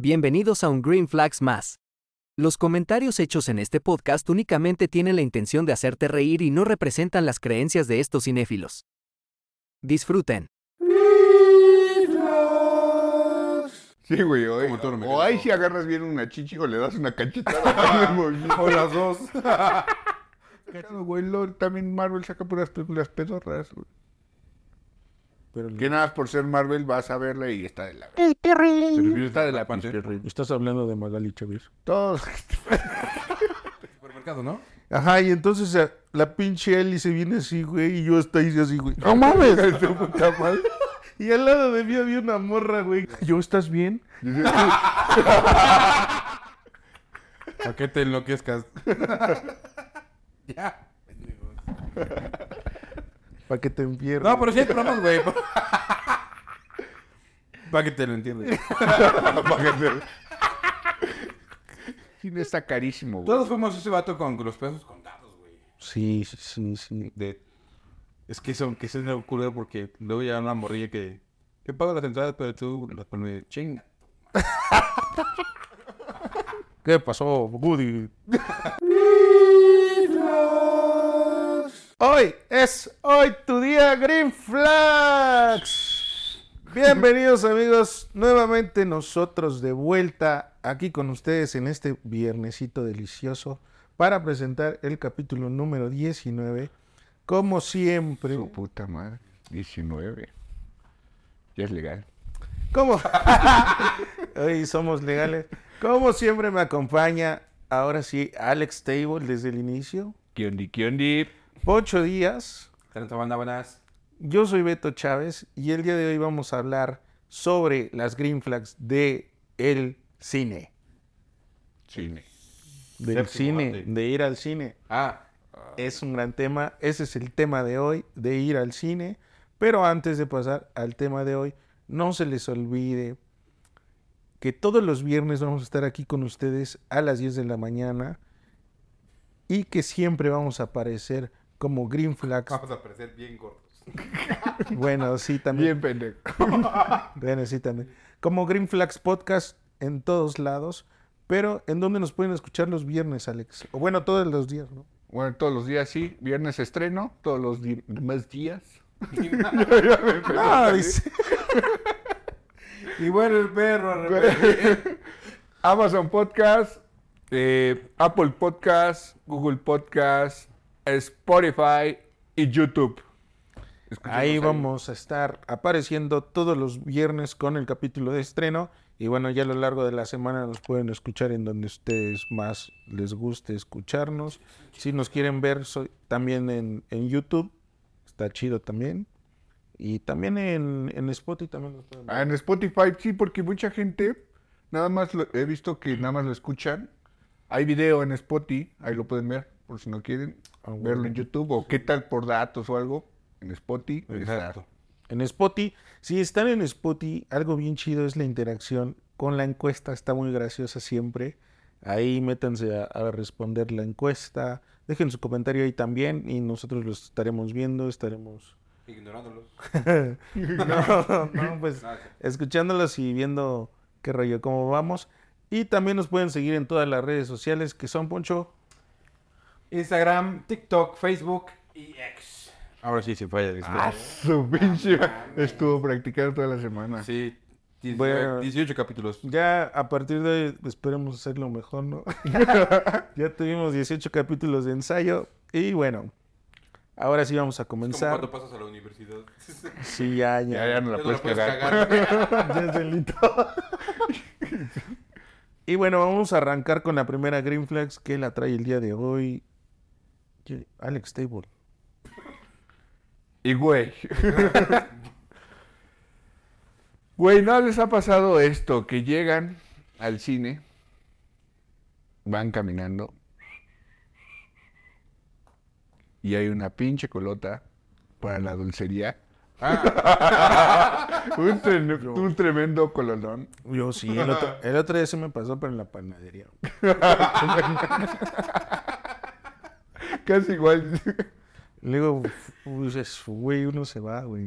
Bienvenidos a un Green Flags más. Los comentarios hechos en este podcast únicamente tienen la intención de hacerte reír y no representan las creencias de estos cinéfilos. Disfruten. Sí, güey, o, Como tú no me o ahí si agarras bien una chichi o le das una cachetada. O las dos. Claro, güey, lo- también Marvel saca puras películas pedorras, güey. Pero Que nada más por ser Marvel vas a verla y está de la... Está de la panza. Estás hablando de Magali Chávez. Todos... Supermercado, ¿no? Ajá, y entonces la pinche Ellie se viene así, güey, y yo hasta ahí así, güey. ¡No mames! Tu puta madre. y al lado de mí había una morra, güey. Yo, ¿estás bien? ¿Para qué te enloquezcas? ya. Para que te enfierres. No, pero sí hay programas, güey. Para que te lo entiendas. Sí, está carísimo, güey. Todos fuimos ese vato con los pesos contados, güey. Sí, sí, sí. De... Es que son, que se me ocurre porque luego ya una morrilla que... Que pago las entradas, pero tú las pones chinga. ¿Qué pasó, Woody? Hoy es hoy tu día Green Flags. Bienvenidos amigos, nuevamente nosotros de vuelta aquí con ustedes en este viernesito delicioso para presentar el capítulo número 19. Como siempre, Su puta madre. 19. Ya es legal. ¿Cómo? Hoy somos legales. Como siempre me acompaña, ahora sí, Alex Table desde el inicio. Kiondi, Kiondi. Pocho Díaz. Tanto banda buenas. Yo soy Beto Chávez y el día de hoy vamos a hablar sobre las green flags de el cine. Cine. Del Séptimo cine, arte. de ir al cine. Ah, Es un gran tema. Ese es el tema de hoy, de ir al cine. Pero antes de pasar al tema de hoy, no se les olvide que todos los viernes vamos a estar aquí con ustedes a las 10 de la mañana y que siempre vamos a aparecer como Green Flags. vamos a parecer bien gordos. Bueno, sí, también. Bien pendejo. Bueno, sí, también. Como Green Flags Podcast en todos lados. Pero, ¿en dónde nos pueden escuchar los viernes, Alex? O bueno, todos los días, ¿no? Bueno, todos los días sí. Viernes estreno. Todos los demás días. Ah, dice. y bueno, el perro. Amazon Podcast, eh, Apple Podcast, Google Podcast, Spotify y YouTube. Ahí vamos a estar apareciendo todos los viernes con el capítulo de estreno. Y bueno, ya a lo largo de la semana nos pueden escuchar en donde ustedes más les guste escucharnos. Si nos quieren ver soy, también en, en YouTube, está chido también. Y también en, en Spotify también nos pueden ver. Ah, en Spotify sí, porque mucha gente, nada más lo- he visto que nada más lo escuchan. Hay video en Spotify, ahí lo pueden ver, por si no quieren Ah, bueno. verlo en YouTube o qué tal por datos o algo. En Spotify. Exacto. En Spotify, si están en Spotify, algo bien chido es la interacción con la encuesta, está muy graciosa siempre. Ahí métanse a, a responder la encuesta, dejen su comentario ahí también y nosotros los estaremos viendo, estaremos Ignorándolos. no, no, pues escuchándolos y viendo qué rollo, cómo vamos. Y también nos pueden seguir en todas las redes sociales que son Poncho. Instagram, TikTok, Facebook y X. Ahora sí se falla el Ah, su pinche. Estuvo practicando toda la semana. Sí, 18, Bueno. 18 capítulos. Ya a partir de hoy esperemos hacerlo mejor, ¿no? ya tuvimos 18 capítulos de ensayo y bueno, ahora sí vamos a comenzar. cuando pasas a la universidad. Sí, ya, Ya, ya. ya no la Ya puedes puedes cagar. cagar. ya es delito. y bueno, vamos a arrancar con la primera Green Flags que la trae el día de hoy. Alex Table. Y güey. Güey, ¿no les ha pasado esto? Que llegan al cine, van caminando y hay una pinche colota para la dulcería. un, tre- un tremendo colonón. Yo sí, el otro, el otro día se me pasó, pero en la panadería. Casi igual. Luego, dices, güey, uno se va, güey.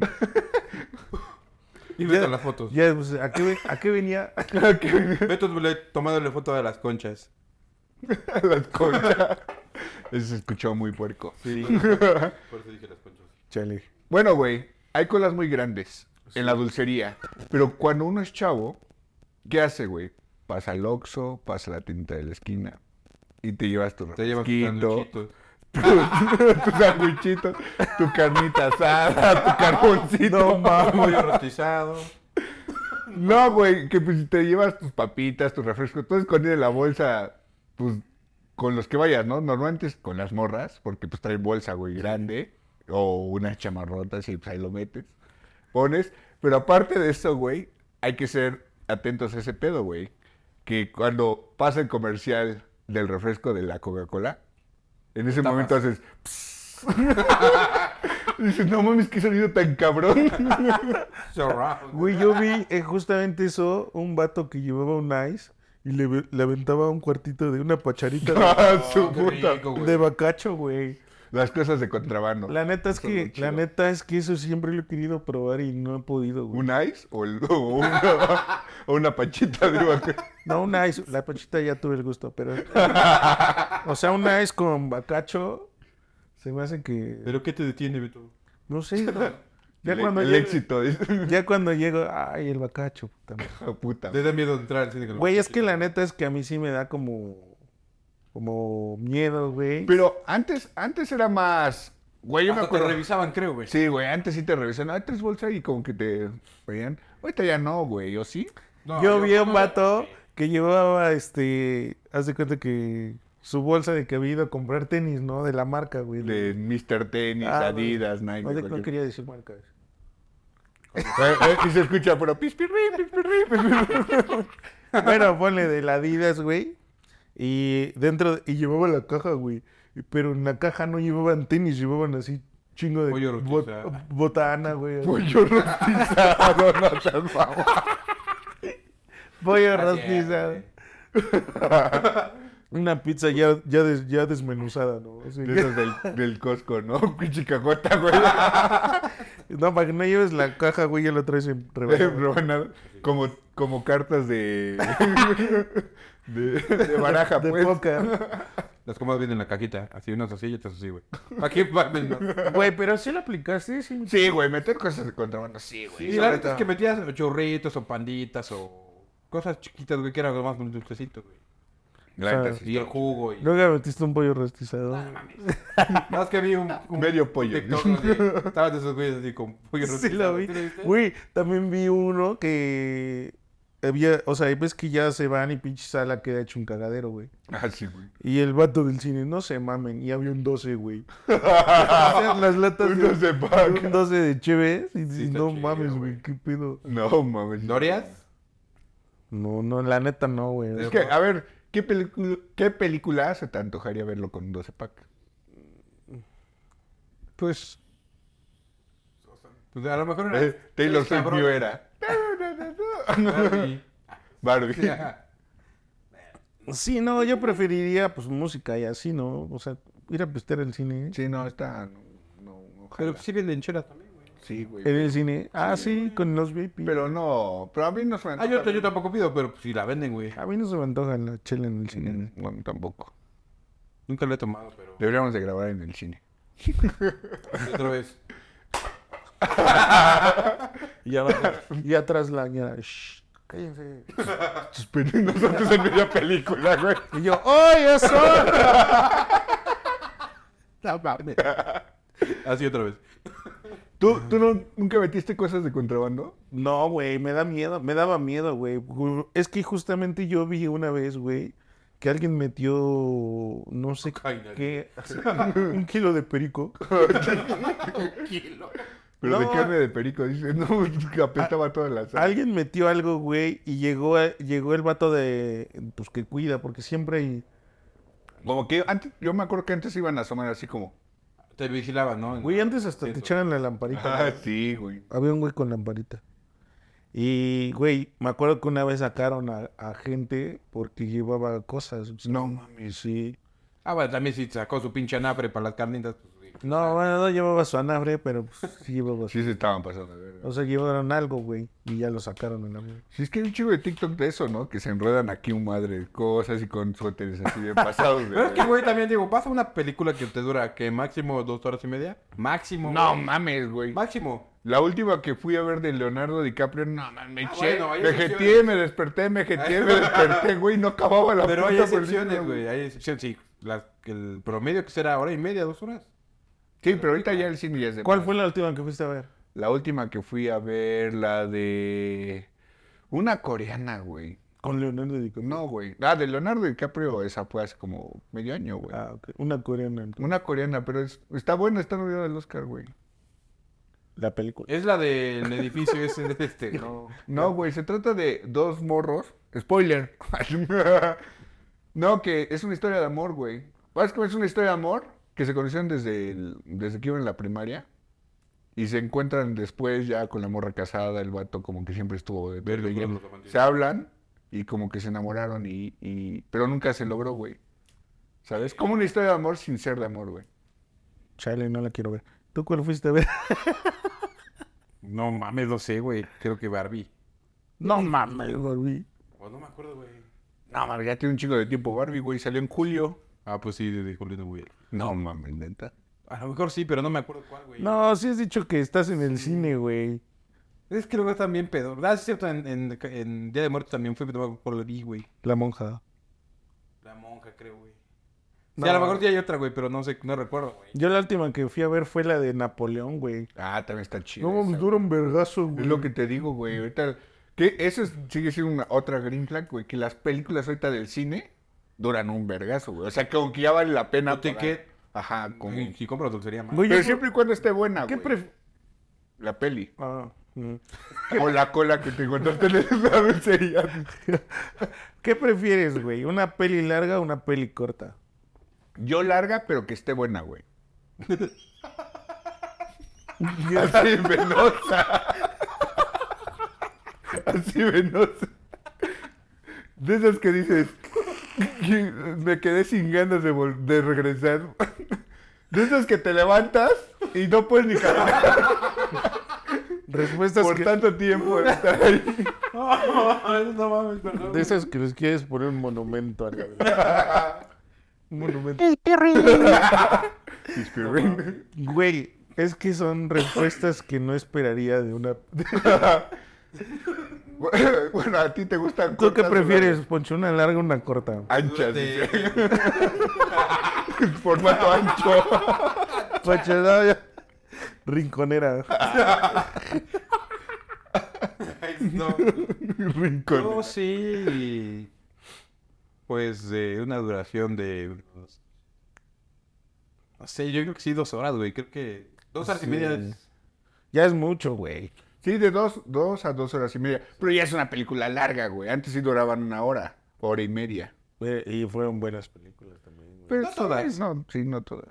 Y Beto las fotos. Ya, pues, ¿a qué, ve- a qué venía? Beto le- tomándole foto de las conchas. Las conchas. Eso se escuchó muy puerco. Sí. Por eso dije las conchas. Chale. Bueno, güey, hay colas muy grandes en la dulcería. Pero cuando uno es chavo, ¿qué hace, güey? Pasa al Oxxo, pasa a la tinta de la esquina y te llevas tu Te llevas tus refresquito, sanduchitos. Tus sandwichitos, tu carnita asada, tu carboncito. No, Pollo rostizado. No, güey, que pues te llevas tus papitas, tu refresco, todo escondido en la bolsa, pues con los que vayas, ¿no? Normalmente es con las morras, porque pues trae bolsa, güey, grande, o unas chamarrotas y pues ahí lo metes, pones. Pero aparte de eso, güey, hay que ser atentos a ese pedo, güey. Que cuando pasa el comercial del refresco de la Coca-Cola, en ese Tapas. momento haces... "Psss". Dices, no mames, qué sonido tan cabrón. Güey, yo vi eh, justamente eso, un vato que llevaba un ice y le, le aventaba un cuartito de una pacharita de, Ah, su Oh, puta. rico, de bacacho, güey. Las cosas de contrabando. La neta es Son que, la neta es que eso siempre lo he querido probar y no he podido, güey. ¿Un ice o, el- o una, o una pachita de vaca? No, un ice, la pachita ya tuve el gusto, pero... o sea, un ice con bacacho, se me hace que... ¿Pero qué te detiene, Beto? No sé, no. ya, el, cuando el llego, éxito. ya cuando llego, ay, el bacacho, puta madre. Puta. Te da miedo entrar al cine con Güey, es que la neta es que a mí sí me da como... Como miedo, güey. Pero antes, antes era más. Güey, yo me Hasta te acuerdo. revisaban, creo, güey. Sí, güey, antes sí te revisaban. Ah, tres bolsas y como que te veían. Ahorita ya no, güey, ¿o sí? No, yo vi a un vato que llevaba, este, haz de cuenta que su bolsa de que había ido a comprar tenis, ¿no? De la marca, güey. De Mr. Tenis, Ah, güey. Adidas, Nike. No, de- no cualquier- quería decir marcas. Eh, eh, y se escucha, pero pispirri, pispirri, pispirri. Bueno, ponle de la Adidas, güey. Y dentro, y llevaba la caja, güey. Pero en la caja no llevaban tenis, llevaban así chingo de Pollo bot- rostizado. botana, güey. Pollo rostizado, no seas favor. Pollo rostizado. Una pizza ya, ya, des- ya desmenuzada, ¿no? Así De que- esos del, del Costco, ¿no? Pinche cajota, güey. no, para que no lleves la caja, güey, ya la traes en rebanada, como, como cartas de, de, de baraja, de pues. póker. Las comas vienen en la cajita. Así, unas así y otras así, güey. Aquí mames, no. Güey, pero sí la aplicaste, sí. Sí, güey, meter cosas de contrabando, sí, güey. Y la neta es que metías chorritos o panditas o cosas chiquitas, güey, que eran lo más dulcecitos, güey. La neta, sí. Y el jugo y... Luego metiste un pollo rostizado. Más que vi un, un Medio pollo. TikTok donde estaban de esos güeyes así con pollo Sí rostizado. lo vi. ¿Sí lo viste? Güey, también vi uno que había, o sea, ves que ya se van y pinche sala queda hecho un cagadero, güey. Ah, sí, güey. Y el vato del cine, no se mamen, y había un 12, güey. Las latas Un de 12 pack. un 12 de Cheves y dices, está no chido, mames, güey. qué pedo. No, mames. ¿Dorias? No, no, la neta no, güey. Es que, a ver, ¿qué, película, ¿qué película se te antojaría verlo con un 12 pack? Pues, Pues a lo mejor era... Eh, Taylor Sí, Swift era. Barbie. Barbie. sí, no, yo preferiría, pues, música y así, ¿no? O sea, ir a pistear el cine. ¿eh? Sí, no, está. No, no, Pero sí venden chelas también, güey. Sí, güey. En el cine. Ah, sí, con los VIP. Pero no, pero a mí no se me Ah, yo, antoja. yo tampoco pido, pero si la venden, güey. A mí no se me antoja la chela en el cine. Mm, Bueno, tampoco. Nunca la he tomado, pero... Deberíamos de grabar en el cine. Otra vez. Y, abajo- y atrás la ñera, "Shh, cállense. Suspendiendo nosotros en media película, güey. Y yo, ¡ay, eso! Así otra vez. ¿Tú, ¿Tú no, nunca metiste cosas de contrabando? No, güey, me da miedo, me daba miedo, güey. Es que justamente yo vi una vez, güey, que alguien metió, no sé Cocaína. qué, un kilo de perico. Pero de No. carne de perico, dice, no, apestaba toda la sala. Alguien metió algo, güey, y llegó, a- llegó el vato de, pues que cuida, porque siempre hay... Como que antes, yo me acuerdo que antes iban a asomar así como. Te vigilaban, ¿no? Güey, antes hasta te Eso. echaban la lamparita. Ah, güey. sí, güey. Había un güey con lamparita. Y, güey, me acuerdo que una vez sacaron a, a gente porque llevaba cosas. No mames. Sí. Ah, bueno, también si sacó su pinche anafre para las carnitas, pues. No, bueno, no llevaba su anabre, pero pues, sí llevaba su... Sí se estaban pasando de verga. O sea, llevaron algo, güey, y ya lo sacaron en la Sí, es que hay un chico de TikTok de eso, ¿no? Que se enredan aquí un madre de cosas y con suéteres así bien pasados. de Pero es que, verga. güey, también digo, pasa una película que te dura, que máximo dos horas y media. Máximo. No güey. mames, güey. Máximo. La última que fui a ver de Leonardo DiCaprio, no mames, me Ah, eché, bueno, hay me excepciones. jeteé, me desperté, me jeteé, me desperté, güey, no acababa la Pero hay puta excepciones, güey. Hay excepciones, sí. La- el promedio que será hora y media, dos horas. Sí, pero ahorita ya el cine ya es de ¿Cuál más. fue la última que fuiste a ver? La última que fui a ver, la de... Una coreana, güey. Con Leonardo DiCaprio. No, güey. Ah, de Leonardo DiCaprio, esa fue hace como medio año, güey. Ah, ok. Una coreana. entonces. Una coreana, pero es, está buena, está nominada al Oscar, güey. La película. Es la del edificio ese de este. No. No, güey, se trata de dos morros. Spoiler. no, que es una historia de amor, güey. Básicamente es una historia de amor que se conocieron desde, el- desde que iban en la primaria. Y se encuentran después ya con la morra casada, el vato como que siempre estuvo de Verga, y. Se hablan y como que se enamoraron y, y... Pero nunca se logró, güey. ¿Sabes? Como una historia de amor sin ser de amor, güey. Chale, no la quiero ver. ¿Tú cuál fuiste a ver? No mames, lo sé, güey. Creo que Barbie. no mames, güey. O no me acuerdo, güey. No, mames, ya tiene un chingo de tiempo Barbie, güey. Salió en julio. Ah, pues sí, de Julián Will. No, mames, neta. A lo mejor sí, pero no me acuerdo cuál, güey. No, sí has dicho que estás en el cine, güey. Es que luego bien pedo. Ah, sí es cierto, en, en, en Día de Muertos también fue, me acuerdo cuál vi, güey. La monja. La monja, creo, güey. Sí, a lo mejor sí hay otra, güey, pero no sé, no recuerdo, güey. Yo la última que fui a ver fue la de Napoleón, güey. Ah, también está chido. No, esa, dura un vergazo, Es güey. lo que te digo, güey. Ahorita, que eso es- sigue siendo una otra green flag, güey. Que las películas ahorita del cine duran un vergazo, güey. O sea, que ya vale la pena. No te pagar. que- Ajá, como... Si, si compro dulcería más. Güey, Pero yo- siempre y cuando esté buena, ¿Qué güey. pref... La peli. Ah, mm. O la cola que te encontraste en la dulcería. ¿Qué prefieres, güey? ¿Una peli larga o una peli corta? Yo larga, pero que esté buena, güey. Así venosa. Así venosa. De esas que dices, "Que me quedé sin ganas de, de regresar. De esas que te levantas y no puedes ni caminar Respuestas por que... tanto tiempo de estar ahí. no mames, perdón. De esas que les quieres poner un monumento a la. Un monumento. Inspiring. Güey, es que son respuestas que no esperaría de una... Bueno, a ti te gustan ¿Tú qué cortas prefieres, Poncho? ¿Una larga o una corta? Anchas. De- dice. Formato ancho. Poncho, no, ya. Rinconera. Ay, no. Rincón. No, sí. Pues de una duración de unos... No sé, yo creo que sí, dos horas, güey. Creo que dos horas y media. es- Ya es mucho, güey. Sí, de dos, dos a dos horas y media. Pero ya es una película larga, güey. Antes sí duraban una hora, hora y media. Y fueron buenas películas también. güey. Pero No todas. No, sí, no todas.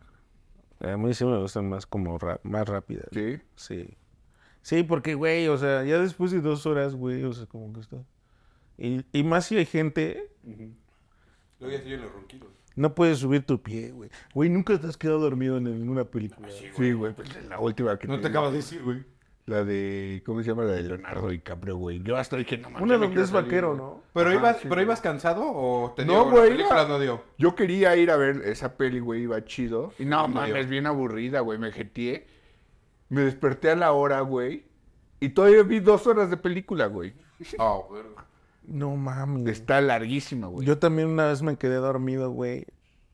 A mí sí me gustan más como más rápidas. Sí. Sí. Sí, porque, güey, o sea, ya después de dos horas, güey, o sea, como que está... Y, y más si hay gente, Luego ya los ronquidos. no puedes subir tu pie, güey. Güey, nunca te has quedado dormido en ninguna película. Sí, güey. Pues la última que No te acabas de decir, güey. La de, ¿cómo se llama? La de Leonardo DiCaprio, güey. Yo hasta dije, no mames, Una donde es salir, vaquero. ¿no? ¿Pero, Ajá, ibas, sí, ¿Pero güey. ibas cansado o te No, dio? güey, La película iba- no dio. Yo quería ir a ver esa peli, güey, iba chido. Y no, No mames, bien aburrida, güey, me jeteé. Me desperté a la hora, güey. Y todavía vi dos horas de película, güey. Bueno. No mames. Está larguísima, güey. Yo también una vez me quedé dormido, güey.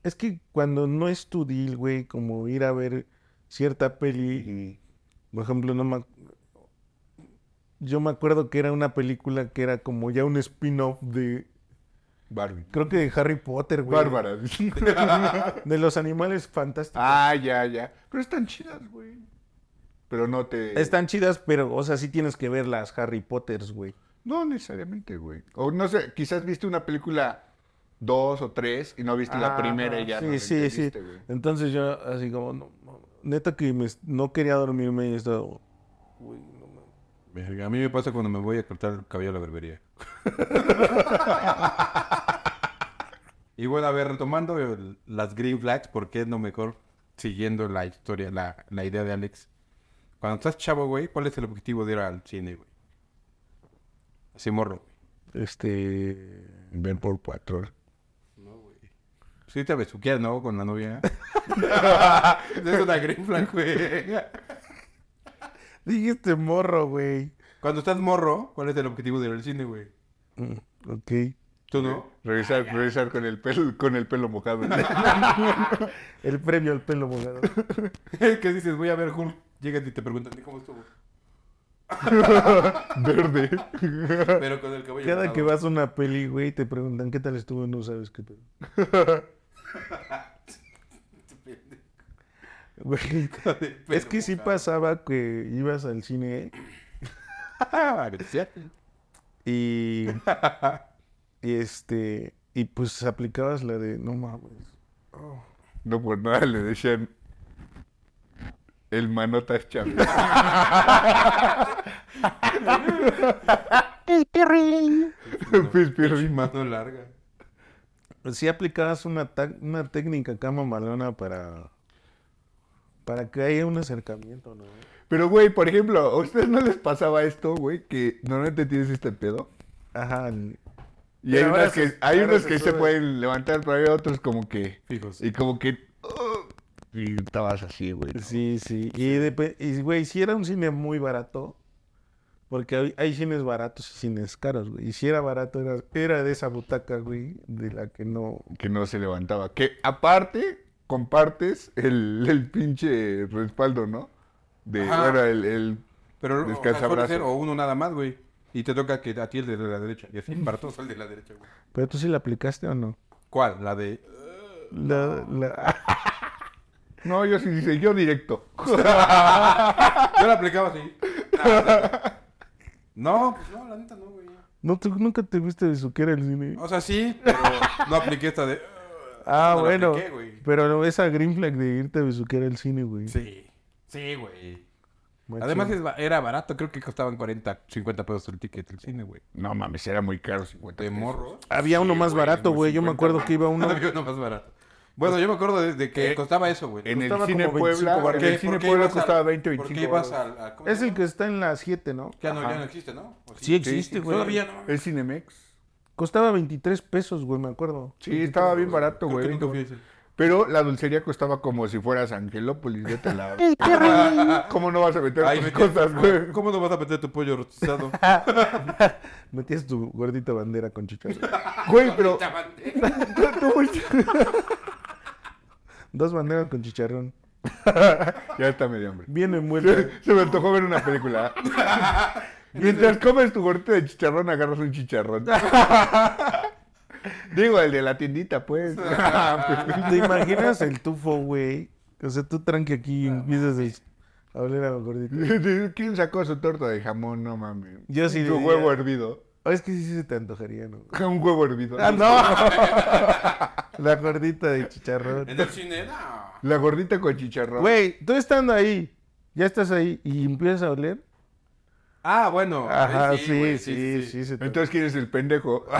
Es que cuando no es tu deal, güey, como ir a ver cierta peli, por ejemplo, no me... Yo me acuerdo que era una película que era como ya un spin-off de... Barbie. Creo que de Harry Potter, güey. Bárbara. De los animales fantásticos. ah, ya, ya. Pero están chidas, güey. Pero no te... Están chidas, pero, o sea, sí tienes que ver las Harry Potters, güey. No necesariamente, güey. O no sé, quizás viste una película dos o tres y no viste la Ah, primera y ya sí, no sí, sí. güey. Entonces yo así como, no, neta que me, no quería dormirme y estaba... Uy, no. Verga, A mí me pasa cuando me voy a cortar el cabello a la barbería. y bueno, a ver, retomando el- las green flags, ¿por qué es lo mejor siguiendo la historia, la, la idea de Alex. Cuando estás chavo, güey, ¿cuál es el objetivo de ir al cine, güey? Así morro, güey. Este. Ver por cuatro horas. Sí te besuqueas, ¿no? Con la novia. es una green flag, güey. Dijiste morro, güey. Cuando estás morro, ¿cuál es el objetivo de ir al cine, güey? Mm, Ok. ¿Tú no? Regresar, regresar con el pelo, con el pelo mojado. El premio al pelo mojado. ¿Qué dices? Voy a ver Hulk. Llegan y te preguntan, ¿y cómo estuvo? Verde. Pero con el cabello Cada que vas a una peli, güey, te preguntan qué tal estuvo, no sabes qué pedo. Güey, es que sí pasaba que ibas al cine y, y este y pues aplicabas la de no mames. No por nada le decían el manotas Chávez. Pues, pero- Mano larga. Sí aplicabas una, una técnica acá mamalona para para que haya un acercamiento, ¿no? Pero, güey, por ejemplo, ¿a ustedes no les pasaba esto, güey? Que normalmente tienes este pedo. Ajá. Y hay, Pero unas que, se- hay unos que se pueden levantar, pero hay otros como que... Fijos. Y como que... oh, y estabas así, güey. Sí, sí. Y, güey, si era un cine muy barato, porque hay, hay cines baratos y cines caros, güey. Y si era barato, era, era de esa butaca, güey, de la que no... Que no se levantaba. Que aparte, compartes el, el pinche respaldo, ¿no? De, Ajá. bueno, el, el- Pero o ser uno nada más, güey. Y te toca que a ti el de la derecha. Y así para todos el de la derecha, güey. ¿Pero tú sí la aplicaste o no? ¿Cuál? La de... La, la- No, yo sí dice, yo directo. Yo la aplicaba así. No, pues no, la neta no, güey. ¿No, tú nunca te viste de su que era el cine? O sea, sí, pero no apliqué esta de... Ah, no la bueno. apliqué, güey. pero no, esa green flag de irte a besuquear el cine, güey. Sí, sí, güey. Además era barato, creo que costaban 40, 50 pesos el ticket del cine, güey. No mames, era muy caro, 50 De pesos. morros. Había uno Sí, más barato, güey. Yo me 50 acuerdo que iba uno... Había uno más barato. Bueno, yo me acuerdo de, de que Eh, costaba eso, güey. En el cine como 25 Puebla, en el ¿Por cine qué Puebla costaba 20, ¿Por 25 qué ibas baros. al...? al- ¿cómo Es el que está en las 7, ¿no? Ya no, ya no existe, ¿no? ¿O Sí existe, güey. Todavía no. Es Cinemex. Costaba 23 pesos, güey, me acuerdo. Sí, estaba bien barato, güey. Pero la dulcería costaba como si fueras Angelópolis, vete la... ¿Cómo no vas a meter Ay, tus metías- cosas, güey? ¿Cómo no vas a meter tu pollo rostizado? Metías tu gordita bandera con chicharrón. Güey, pero... Dos banderas con chicharrón. ya está medio hambre. Bien envuelta. Se, se me antojó ver una película. Mientras comes tu gordita de chicharrón, agarras un chicharrón. Digo, el de la tiendita, pues. ¿Te imaginas el tufo, güey? O sea, tú tranqui aquí y empiezas a oler a la gordita. ¿Quién sacó su torta de jamón? No mames. Yo sí diría- huevo hervido. Oh, es que sí se te antojaría, ¿no? Un huevo hervido. ¡Ah, no! La gordita de chicharrón. En el cine. La gordita con chicharrón. Güey, tú estando ahí, ya estás ahí y empiezas a oler. Ah, bueno. Ajá, sí, güey, sí, sí, se te- Entonces, ¿quién es el pendejo?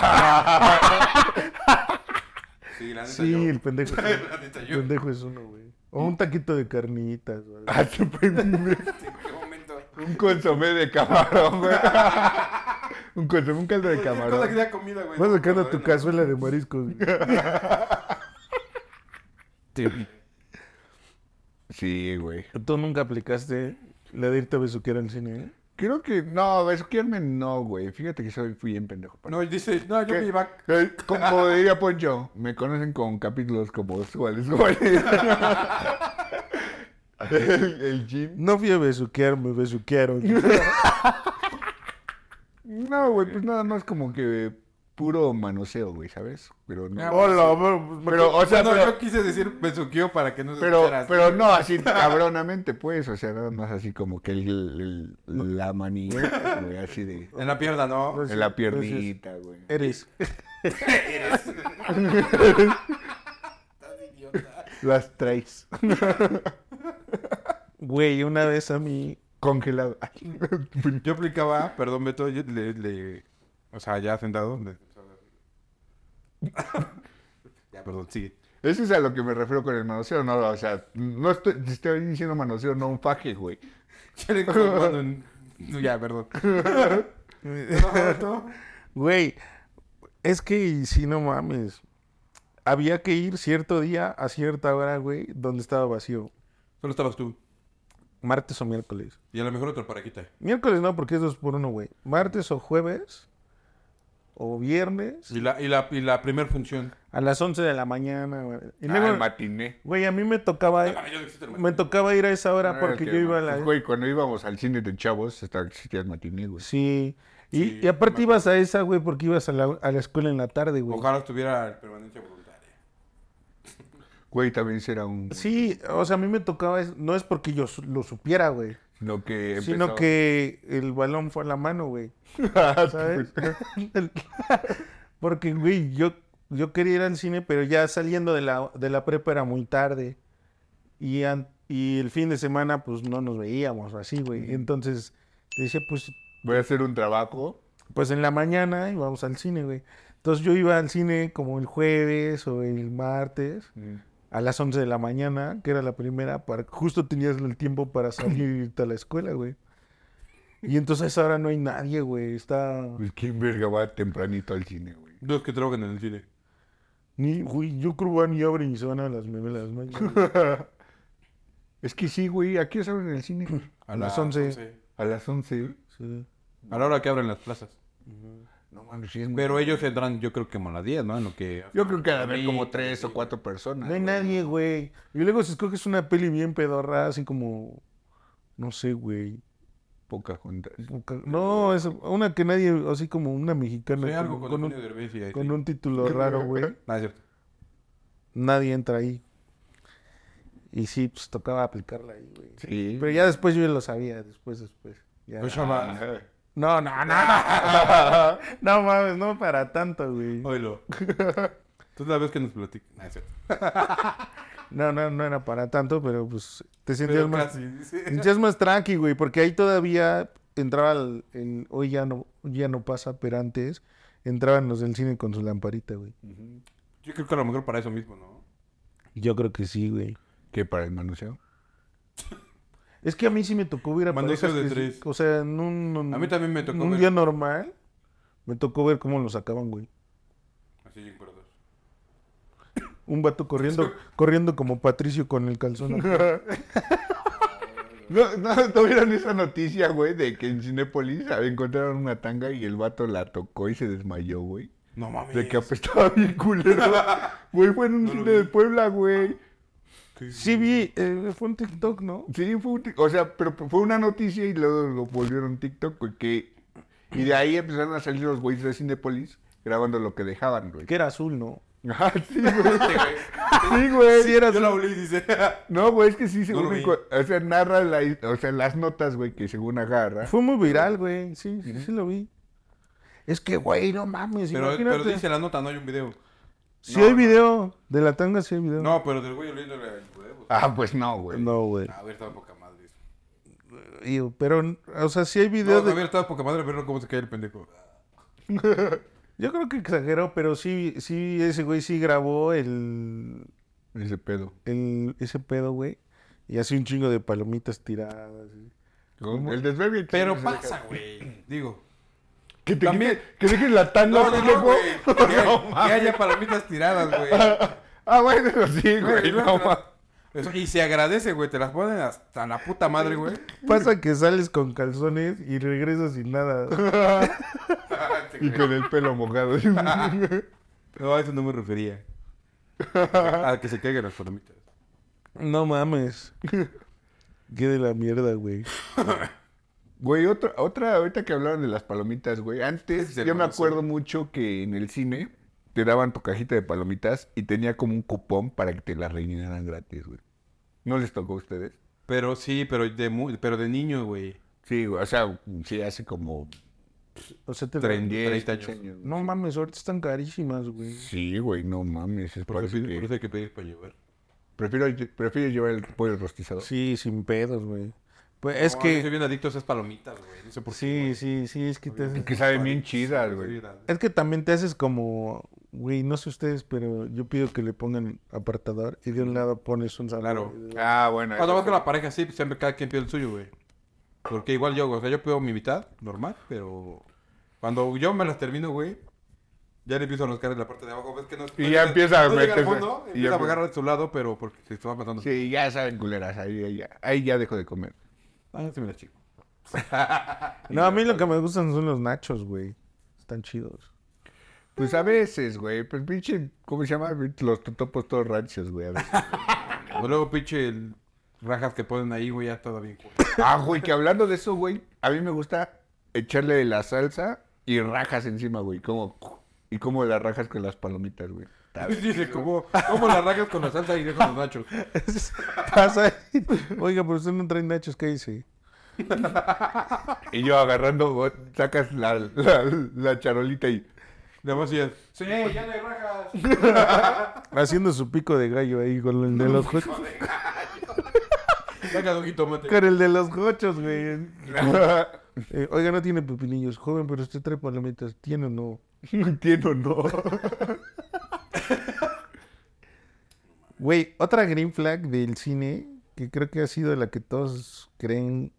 Sí, la neta Sí, yo. el pendejo. La neta El yo. pendejo es uno, güey. O un taquito de carnitas. algo. Ah, pendejo. ¿En qué momento? un consomé de camarón, güey. Un consomé, un caldo de Cualquier cosa camarón. que sea comida, güey. Vas sacando tu no. cazuela de mariscos. Sí, güey. Tú nunca aplicaste la de irte a besuquear al cine, ¿eh? Creo que no, besuquearme no, güey. Fíjate que soy fui bien pendejo. para No, dice, no, yo ¿Qué? me iba. Eh, Como diría Poncho, me conocen con capítulos como ¿cuáles? ¿Cuáles? el, el gym. No fui a besuquear, me besuquearon. No, güey, pues nada más como que puro manoseo, güey, ¿sabes? Pero no. Ah, Hola, Pero, o sea, Bueno, pero, yo quise decir besuqueo para que no se pero, pero no así cabronamente, pues. O sea, nada más así como que el, el- la manilla, güey, así de. En la pierna, ¿no. En la piernita, güey. Eres. Las traes. Güey, una vez a mí. Congelado. Yo aplicaba, perdón, Beto, yo le, le- o sea, ya sentado. le- ya, perdón, sigue. Eso es a lo que me refiero con el manoseo, no, o sea, no estoy, estoy diciendo manoseo, no un faje, güey. En- Ya, perdón. Güey, es que si no mames. Había que ir cierto día a cierta hora, güey, donde estaba vacío. Solo estabas tú. Martes o miércoles. Y a lo mejor otra paraquita. Miércoles no, porque es dos por uno, güey. Martes o jueves o viernes Y la, y la, y la primera función. a las 11 de la mañana, güey. Y Ah, el matiné. güey, a mí me tocaba, Ah, no el me tocaba ir a esa hora Ah, porque que- yo iba a la... pues, Güey, cuando íbamos al cine de chavos, estaba existía el matiné, güey. Sí. Y, Sí, y aparte ibas a esa, güey, porque ibas a la, a la escuela en la tarde, güey. Ojalá tuviera permanencia voluntaria. Güey, también será un... Sí, o sea, a mí me tocaba, no es porque yo lo supiera, güey, Sino que sino empezó- que el balón fue a la mano, güey, ¿sabes? El- porque, güey, yo, yo quería ir al cine, pero ya saliendo de la, de la prepa era muy tarde. Y, an- y el fin de semana, pues, no nos veíamos así, güey. Entonces, decía, pues, Voy a hacer un trabajo. pues en la mañana íbamos al cine, güey. Entonces yo iba al cine como el jueves o el martes a las 11 de la mañana, que era la primera, para justo tenías el tiempo para salir y irte a la escuela, güey. Y entonces a esa hora no hay nadie, güey. Está... Pues quién verga va tempranito al cine, güey. Los que trabajan en el cine. Ni, güey, yo creo van y abren y se van a las nueve de las mañana. Es que sí, güey, aquí se abren el cine. A las 11. A las 11. Sí. A la hora que abren las plazas. No mames, sí es muy- Pero ellos entran, yo creo que como a las 10, ¿no? En lo que... Yo creo que de haber como tres o cuatro personas. No hay güey. nadie, güey. Y luego si escoges una peli bien pedorra, así como... No sé, güey. Poca junta. Poca- No, es una que nadie, así como una mexicana Sí, algo con, un, y ahí con sí. un título raro, güey. Ah, es cierto. Nadie entra ahí. Y sí, pues tocaba aplicarla ahí, güey. Sí. Pero ya después yo ya lo sabía, después, después. Ya. Pues, Ajá. No, no, no. No mames, no para tanto, güey. Oílo. Tú la vez que nos platicas. Ah, es cierto. No, no, no era para tanto, pero pues te sentías más, te sentías más tranqui, güey, porque ahí todavía entraba el, el- hoy ya no, ya no pasa, pero antes entraban los del cine con su lamparita, güey. Yo creo que a lo mejor para eso mismo, ¿no? Yo creo que sí, güey. ¿Qué para el manoseo? Es que a mí sí me tocó ver a parejas de que sí- tres. O sea, en un, A mí también me tocó un ver. día normal me tocó ver cómo lo sacaban, güey. Así, en por dos. Un vato corriendo, corriendo como Patricio con el calzón. No, no, ¿no vieron esa noticia, güey, de que en Cinépolis encontraron una tanga y el vato la tocó y se desmayó, güey? No mames. De que apestaba bien culero. Güey, fue en un No cine de Puebla, güey. Sí vi, eh, fue un TikTok, ¿no? Sí, fue un tic- o sea, pero fue una noticia y luego lo volvieron TikTok, güey, que... Y de ahí empezaron a salir los güeyes de Cinépolis grabando lo que dejaban, güey. Que era azul, ¿no? Ah, sí, güey. Sí, güey. Sí, era Yo la azul. volví, dice. No, güey, es que sí, según... o sea, narra la... O sea, las notas, güey, que según agarra. Fue muy viral, güey. Sí, sí, sí lo vi. Es que, güey, no mames, Pero, imagínate. pero dice la nota, no hay un video. Sí No, hay no. video. De la tanga sí hay video. No, pero del güey oliéndole el huevo. Ah, pues no, güey. No, güey. A ver, estaba poca madre. eso. Y- Pero, o sea, sí hay video No, de... a ver, estaba poca madre, pero cómo se cae el pendejo. Yo creo que exageró, pero sí, sí, ese güey sí grabó el, Ese pedo. el ese pedo, güey. Y hace un chingo de palomitas tiradas. y- El desvergue. Pero pasa, güey. Digo. Que te También- quite- que dejes la tanga, No, no, no, pendejo. güey. Que, que haya palomitas tiradas, güey. Ah, bueno, eso sí, güey. Güey, no no, ma- Eso- Y se agradece, güey. Te las ponen hasta la puta madre, güey. Pasa que sales con calzones y regresas sin nada. Y con el pelo mojado. No, a eso no me refería. A que se caigan las palomitas. No mames. Qué de la mierda, güey. Güey, otra, otra, ahorita que hablaron de las palomitas, güey. Antes, yo me acuerdo mucho que en el cine te daban tu cajita de palomitas y tenía como un cupón para que te las rellenaran gratis, güey. ¿No les tocó a ustedes? Pero sí, pero de, muy, pero de niño, güey. Sí, güey, o sea, sí, hace como O sea, te... 10, 30 15 años. años. No mames, ahorita están carísimas, güey. Sí, güey, no mames. Es Por eso, parece pide- que- por eso hay que pedir para llevar. prefiero, prefiero llevar el pollo rostizado. Sí, sin pedos, güey. Pues es No, que... yo soy bien adicto a esas palomitas, güey. No sé por qué. Sí, güey. sí, sí, es que te haces... Que saben bien chidas, güey. Es que también te haces como Güey, no sé ustedes, pero yo pido que le pongan apartador y de un lado pones un salón. Claro. Ah, bueno. Cuando vas con la pareja, sí, pues, siempre cada quien pide el suyo, güey. Porque igual yo, o sea, yo pido mi mitad, normal, pero cuando yo me las termino, güey, ya le empiezo a rascar en la parte de abajo. ¿Ves que no, Y ya empieza a no llega al meterse- fondo, y empieza ya a empieza- agarrar de su lado, pero porque se está matando. Sí, ya saben, culeras. Ahí, ahí, ya- ahí ya dejo de comer. Ah, me las chico. No, a mí lo que me gustan son los nachos, güey. Están chidos. Pues a veces, güey. Pues pinche, ¿cómo se llama? Los totopos todos rancios, güey. A veces. O luego, pinche, el rajas que ponen ahí, güey, ya todo bien. Ah, güey, que hablando de eso, güey, a mí me gusta echarle la salsa y rajas encima, güey. Como, y como las rajas con las palomitas, güey. Está bien. Dice, como, como las rajas con la salsa y dejan los nachos. Pasa. Oiga, pero usted no trae nachos, ¿qué dice? Y yo agarrando, sacas la, la, la charolita y... Nada más decían, sí, ya hay rajas. Haciendo su pico de gallo ahí con el de los jochos. Saca un jitomate. Con el de los jochos, güey. Eh, oiga, no tiene pepinillos, joven, pero usted trae palomitas. ¿Tiene o no? No entiendo, no. Güey, otra green flag del cine que creo que ha sido la que todos creen,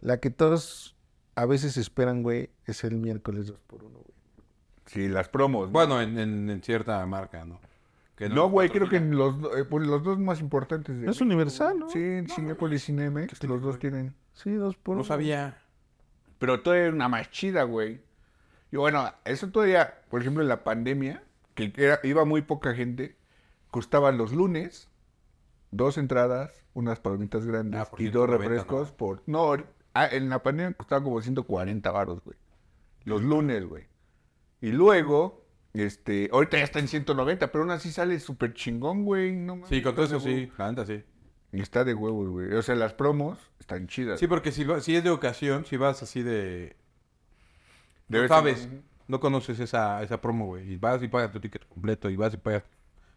la que todos a veces esperan, güey, es el miércoles 2 por 1 güey. Sí, las promos. ¿no? Bueno, en, en, en cierta marca, ¿no? Que No, güey, creo que en los, eh, pues, los dos más importantes. de Es universal, ¿no? Sí, en Cinépolis y Cinemex, los dos tienen. Sí, 2 por 1 No sabía. Pero todavía era una más chida, güey. Y bueno, eso todavía, por ejemplo, en la pandemia, que era- iba muy poca gente, costaban los lunes dos entradas, unas palomitas grandes Ah, y 190, dos refrescos por... No, ah, en la pandemia costaban como 140 baros, güey. Los lunes, güey. Y luego, este, ahorita ya está en 190, pero aún así sale súper chingón, güey. No Sí, con todo eso sí, huevo. la neta sí. Y está de huevos, güey. O sea, las promos están chidas. Sí, porque si, va- si es de ocasión, si vas así de... No sabes. No conoces esa, esa promo, güey. Y vas y pagas tu ticket completo, y vas y pagas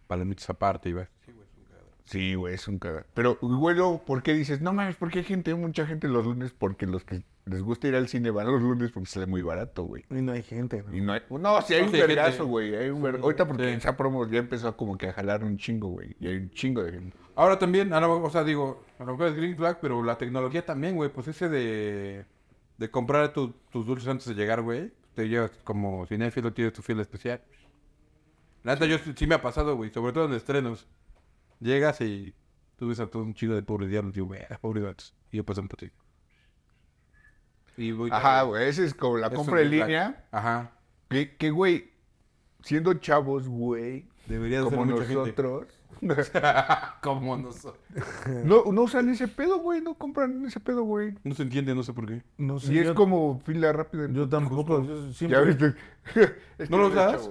palomitas aparte, y vas... Sí, güey, es un cagadero. Sí, güey, es un cagado. Pero, güey, ¿por qué dices? No mames, ¿por qué hay gente, mucha gente los lunes? Porque los que les gusta ir al cine van los lunes porque sale muy barato, güey. Y no hay gente, ¿no? Y no hay... No, sí hay No, un sí vergazo, güey. hay un ver- Ahorita porque Sí. esa promo ya empezó como que a jalar un chingo, güey. Y hay un chingo de gente. Ahora también, a lo- o sea, digo, a lo mejor es Green Flag, pero la tecnología también, güey. Pues ese de, de comprar tu- tus dulces antes de llegar, güey. Te llevas como cinéfilo, tienes tu fila especial. La neta, yo sí me ha pasado, güey. Sobre todo en estrenos. Llegas y tú ves a todo un chico de pobres diablos. Y yo, güey, pobres vatos. Y yo pasando por ti. Y voy Ajá, güey. Esa es como la compra en línea. Ajá. Que, que, güey, siendo chavos, güey, ser como mucha gente. Como nosotros. no, no usan ese pedo, güey. No compran ese pedo, güey. No se entiende, no sé por qué. No sé, Y es como fila rápida. yo tampoco. yo Ya siempre- viste. Es ¿No lo usas?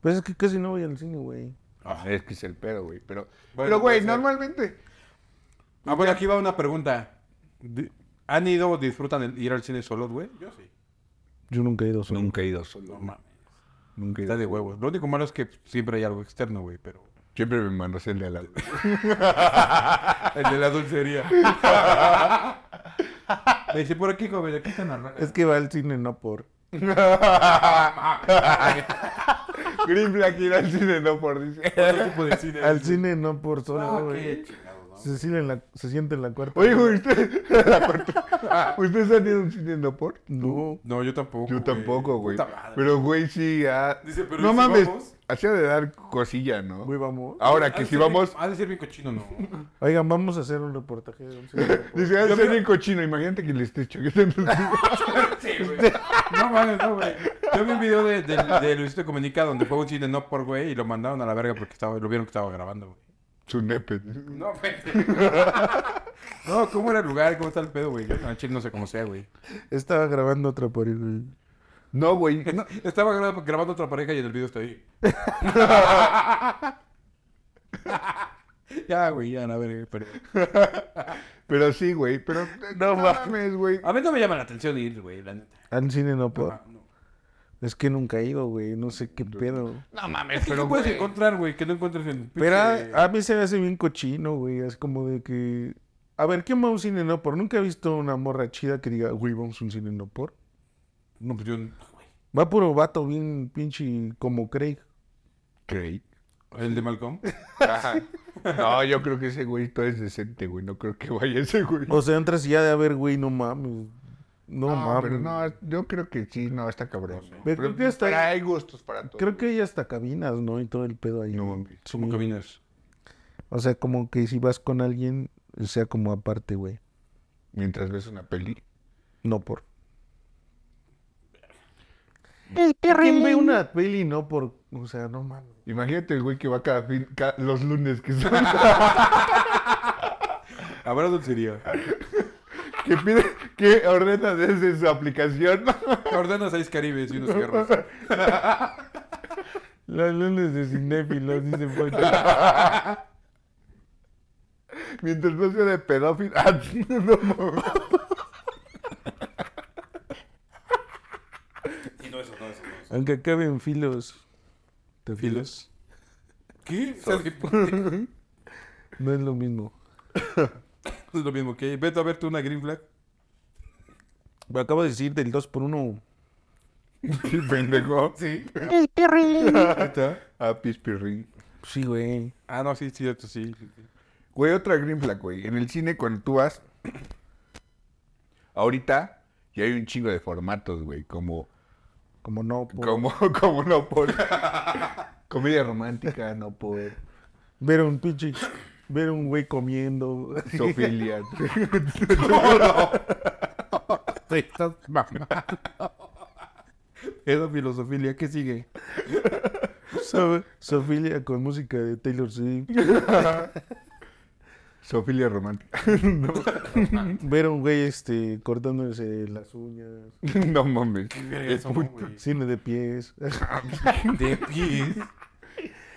Pues es que casi no voy al cine, güey. Ah, es que es el pedo, güey. Pero, Bueno, pero güey, puede ser. normalmente. Ah, bueno, aquí va una pregunta. ¿Han ido o disfrutan el ir al cine solos, güey? Yo sí. Yo nunca he ido solo. Nunca he ido solo. No mames. Nunca he Está ido de solo. huevos. Lo único malo es que siempre hay algo externo, güey, pero... Siempre me mando hacerle a la. El de la dulcería. Me dice, por aquí, joven, aquí están las rajas. Es que va al cine no por. Green Black ir al cine, no por dice. Otro tipo de cine. Al cine no por solo, Ah, güey. Se, siente en la, se siente en la cuarta. Oye, güey, usted. la cuarta- ¿Ustedes han ido un cine no por? No. No, yo tampoco, Yo tampoco, güey. Pero, güey, sí. ah, Dice, pero no ¿y si mames. vamos? Hacía de dar cosilla, ¿no? Güey, vamos. Ahora que si vamos. Ha de ser bien cochino, ¿no? Oigan, vamos a hacer un reportaje de un. Dice, ha de ser bien cochino. Imagínate que le estés choqueando. Sí, güey. No mames, no, güey. Yo vi un video de, de, de Luisito Comunica donde fue un cine no por güey y lo mandaron a la verga porque estaba, lo vieron que estaba grabando, güey. Su nepe. No, güey. No, ¿cómo era el lugar? ¿Cómo está el pedo, güey? Yo no sé cómo sea, güey. Estaba grabando otra por ahí, güey. No, güey. no. Estaba gra- grabando otra pareja y en el video está ahí. ya, güey, ya, a ver, pero... Pero sí, güey. Pero no mames, güey. A mí no me llama la atención ir, güey, la neta. Al cine no por. Ah, no. Es que nunca he ido, güey. No sé qué pedo. No mames, ¿Qué pero. puedes güey. encontrar, güey, que no encuentres en... Pero a, a mí se me hace bien cochino, güey. Es como de que. A ver, ¿quién va a un cine no por? Nunca he visto una morra chida que diga, güey, vamos a un cine no por. No, pues yo... Va puro vato bien pinche como Craig. Craig. ¿El de Malcolm? Ajá. No, yo creo que ese güey todo es decente, güey. No creo que vaya ese güey. O sea, entras y ya de haber, güey, no mames. No, No, mames. pero no, yo creo que sí, no, está cabrón. Pero creo que hasta- pero hay gustos para todo. Creo que hay hasta cabinas, ¿no? Y todo el pedo ahí. No mames. Sí. ¿Cómo caminas? O sea, como que si vas con alguien, sea como aparte, güey. Mientras ves una peli. No por. ¿Quién ve una peli no por. O sea, no mames. Imagínate el güey que va cada fin, ca- los lunes que son, ¿Habrá dulcería? que pide, que ordena desde su aplicación. Ordena seis caribes y unos cigarros. Los lunes de cinéfilos, dice Poncho. Mientras no sea de pedófilo. Ah, no mames. No, eso no, eso no. Aunque acaben filos. ¿Te filos? ¿Qué? No es lo mismo. Es lo mismo que vete a verte una green flag. Me acabo de decir del 2 por 1 Sí, pendejo. Sí. Está. Ah, pispirrín. Sí, güey. Ah, no, sí, cierto, sí. sí, sí. Güey, otra green flag, güey. En el cine, cuando tú vas. Ahorita ya hay un chingo de formatos, güey. Como. Como no. por- Como, como no por. Comedia romántica, no por. Ver un pinche. Ver un güey comiendo. Sofilia. Te estás mamando. Eso, filosofilia, ¿qué sigue? So- Sofilia con música de Taylor Swift. Sofilia romántica. Ver un güey este, cortándose las uñas. no mames. Güey. Cine de pies. De pies.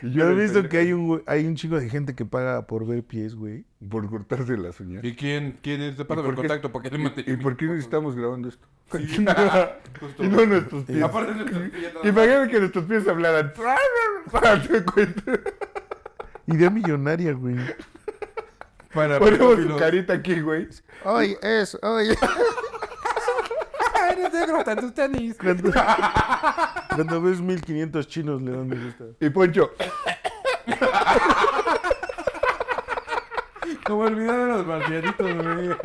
Yo he visto que hay un, güey- hay un chingo de gente que paga por ver pies, güey. Por cortarse las uñas. ¿Y quién, quién es? Te paso ¿Y por el qué- contacto porque ¿Y, por qué no estamos grabando esto? Justo. y no nuestros pies. Aparte de nuestros pies. Imagínate que nuestros pies hablaran. Date cuenta. Idea millonaria, güey. Para Ponemos su pedófilos. carita aquí, güey. Hoy es, hoy. Eres negro, está en tus tenis. Cuando, cuando ves 1500 chinos le dan me gusta. Y Poncho. Como olvidaron los marcianitos, güey.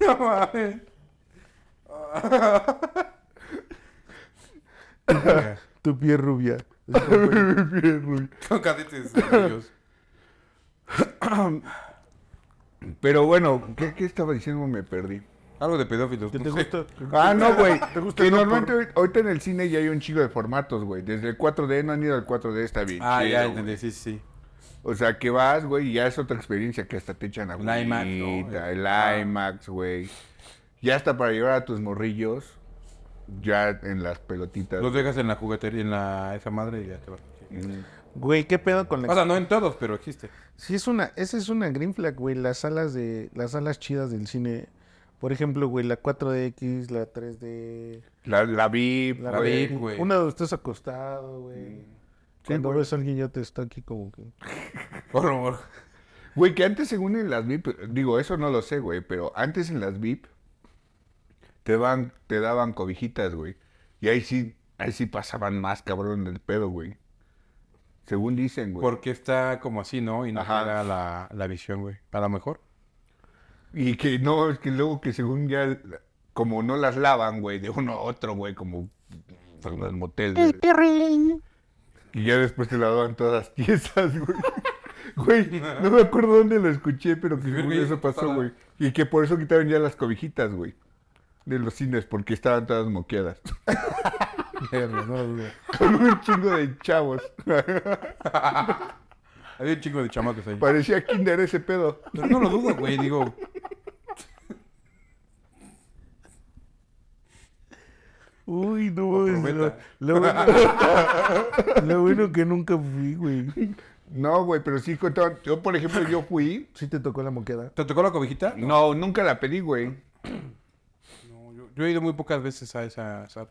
No mames. Tu pie rubia. Con cadetes amarillos. Pero bueno, ¿qué, qué estaba diciendo? Me perdí. Algo de pedófilos. ¿Qué no te gusta? Ah, no, güey. ¿Te gusta Que no normalmente por- ahorita- en el cine ya hay un chingo de formatos, güey. Desde el 4D, no han ido al 4D, está bien. Ah, chido, ya entendí, sí, sí. O sea, que vas, güey, y ya es otra experiencia que hasta te echan a El IMAX, ¿no? El IMAX, güey. Ya hasta para llevar a tus morrillos, ya en las pelotitas. Los dejas en la juguetería, en la esa madre y ya te vas. Sí. Mm. Güey, ¿qué pedo con la O sea, no en todos, pero existe. Sí, es una, esa es una green flag, güey. Las salas de, las salas chidas del cine. Por ejemplo, güey, la 4DX, la 3D. La, la VIP, La, güey. VIP, güey. Una donde estás acostado, güey. Cuando güey. ves a alguien ya te está aquí como que. Por favor. Güey, que antes según en las VIP, digo, eso no lo sé, güey, pero antes en las VIP te, van, te daban cobijitas, güey. Y ahí sí, ahí sí pasaban más cabrón del pedo, güey. Según dicen, güey. Porque está como así, ¿no? Y no Ajá. te da la, la visión, güey. A lo mejor. Y que no, es que luego que según ya, como no las lavan, güey, de uno a otro, güey, como en el motel. güey. Y ya después te lavaban todas tiesas, güey. Güey, no me acuerdo dónde lo escuché, pero que según eso pasó, güey. Y que por eso quitaron ya las cobijitas, güey. De los cines, porque estaban todas moqueadas. no lo dudo. Con un chingo de chavos. Había un chingo de chamacos ahí. Parecía kinder ese pedo. Pero no lo dudo, güey. Digo, Uy, no, es lo, bueno, lo bueno que nunca fui, güey. No, güey, pero sí contaban. Yo, por ejemplo, yo fui. Sí te tocó la moqueda. ¿te tocó la cobijita? No, nunca la pedí, güey. No, yo, yo he ido muy pocas veces a esa. esa-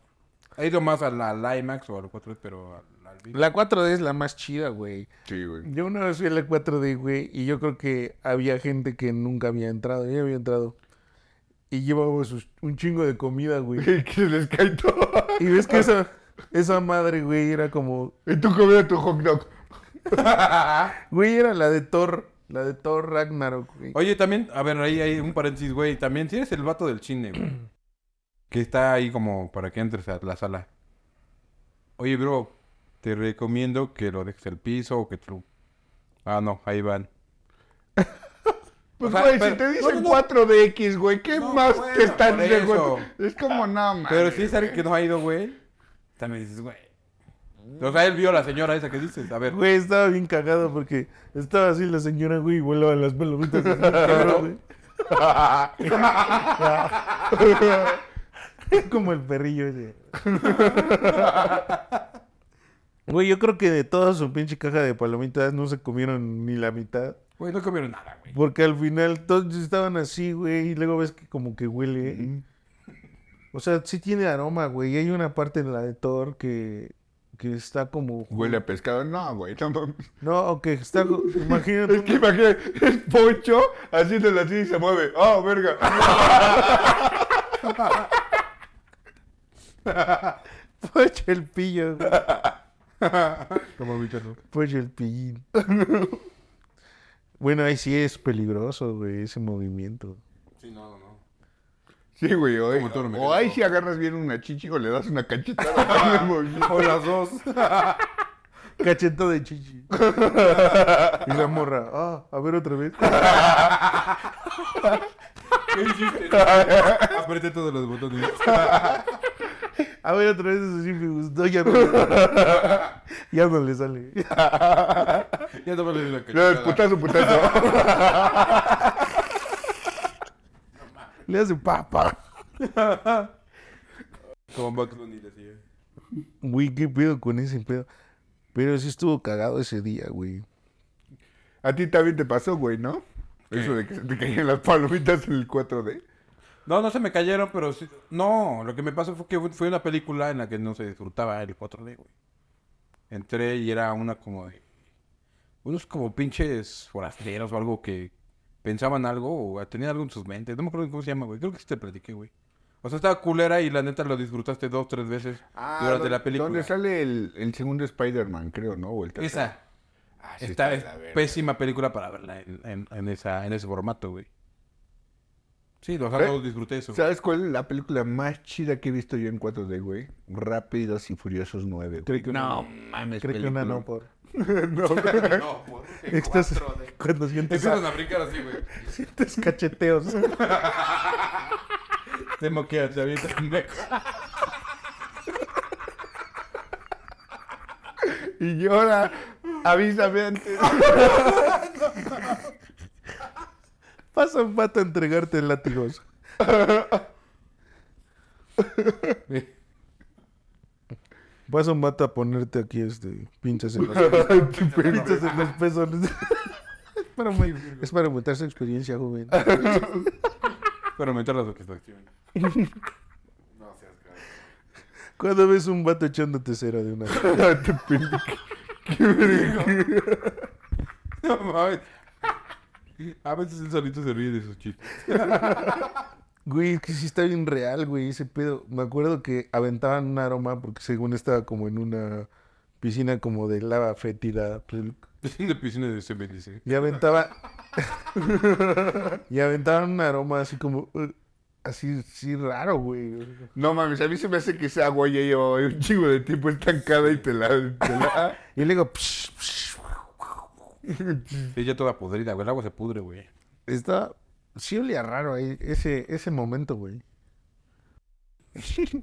He ido más a la, al IMAX o a los 4 pero al, al. La 4D es la más chida, güey. Sí, güey. Yo una vez fui a la 4D, güey, y yo creo que había gente que nunca había entrado. Yo había entrado. Y llevábamos sus- un chingo de comida, güey. que se les cae todo. Y ves que esa, Esa madre, güey, era como. Y tú comiendo tu hot dog. Güey, era la de Thor. La de Thor Ragnarok, güey. Oye, también, a ver, ahí hay un paréntesis, güey. También tienes el vato del cine, güey. Que está ahí como para que entres a la sala. Oye, bro, te recomiendo que lo dejes al piso o que tú... Ah, no, ahí van. Pues, O sea, güey, pero- si te dicen no, no. 4DX, güey, ¿qué No, más bueno, te están diciendo? Es como, no, man. Pero si es alguien que no ha ido, güey, también dices, güey. O sea, él vio a la señora esa que dices. A ver, Güey, estaba bien cagado porque estaba así la señora, güey, y volaban las palomitas. Como el perrillo ese. Güey, yo creo que de toda su pinche caja de palomitas no se comieron ni la mitad. güey, no comieron nada, güey. Porque al final todos estaban así, güey, y luego ves que como que huele. O sea, sí tiene aroma, güey. Y hay una parte en la de Thor que, que está como... Huele a pescado. No, güey, mames. No, que está... Imagínate... Es que imagínate, es Poncho haciéndole así y se mueve. ¡Oh, verga! Pocho el pillo. Como mi perro. Pocho el pillín. bueno, ahí sí es peligroso, güey, ese movimiento. Sí, no, no. Sí, güey, o, lo o ahí si agarras bien una chichi o le das una cachetada. O las dos. Cacheto de chichi. y la morra, ah, a ver otra vez. ¿Qué hiciste? Apreté todos los botones. A ver otra vez, eso sí me gustó, ya no, ya no le sale. Ya no le la No, cachetada. putazo, putazo. Le hace papa. Como Bugs Bunny decía. Güey, qué pedo con ese pedo. Pero sí estuvo cagado ese día, güey. A ti también te pasó, güey, ¿no? ¿Qué? Eso de que se te caían las palomitas en el 4D. No, no se me cayeron, pero sí. No, lo que me pasó fue que fue una película en la que no se disfrutaba el 4D, güey. Entré y era una como de. Unos como pinches forasteros o algo que pensaban algo o tenían algo en sus mentes. No me acuerdo cómo se llama, güey. Creo que sí te platiqué, güey. O sea, estaba culera y la neta lo disfrutaste dos, tres veces durante la película. Donde sale el, el segundo Spider-Man, creo, ¿no? O el tercero. Esa. Ah, sí Está, es pésima película para verla en, en- en esa, en ese formato, güey. Sí, los ¿Eh? no disfruté eso. ¿Sabes cuál es la película más chida que he visto yo en 4D, güey? Rápidos y Furiosos 9. güey. Creo que no, mames, Creo que una no por. no, por Estás, cuando sientes, Empiezan a brincar así, güey. sientes cacheteos. Te moqueas, te avientas. Y llora. Avísame antes. Pasa un pato a entregarte látigos. Pasa un vato a ponerte aquí este pinchas en los pinchas en los pezones. es, para, mu- es para aumentar su experiencia, joven. Para aumentar la satisfacción. Cuando ves un vato echándote cera de una. No mames. A veces él solito se ríe de sus chistes. Güey, es que sí está bien real, güey, ese pedo. Me acuerdo que aventaban un aroma porque según estaba como en una piscina como de lava fétida. pues, Es de piscina de CBDC. Y aventaba. y aventaban un aroma así como. uh, así, así raro, güey. No mames, a mí se me hace que esa agua ya lleva un chingo de tiempo estancada y te la... Te la... Y luego. psh, psh, Sí, ya toda podrida, güey. El agua se pudre, güey. está. Sí olía raro ahí, ese, ese momento, güey.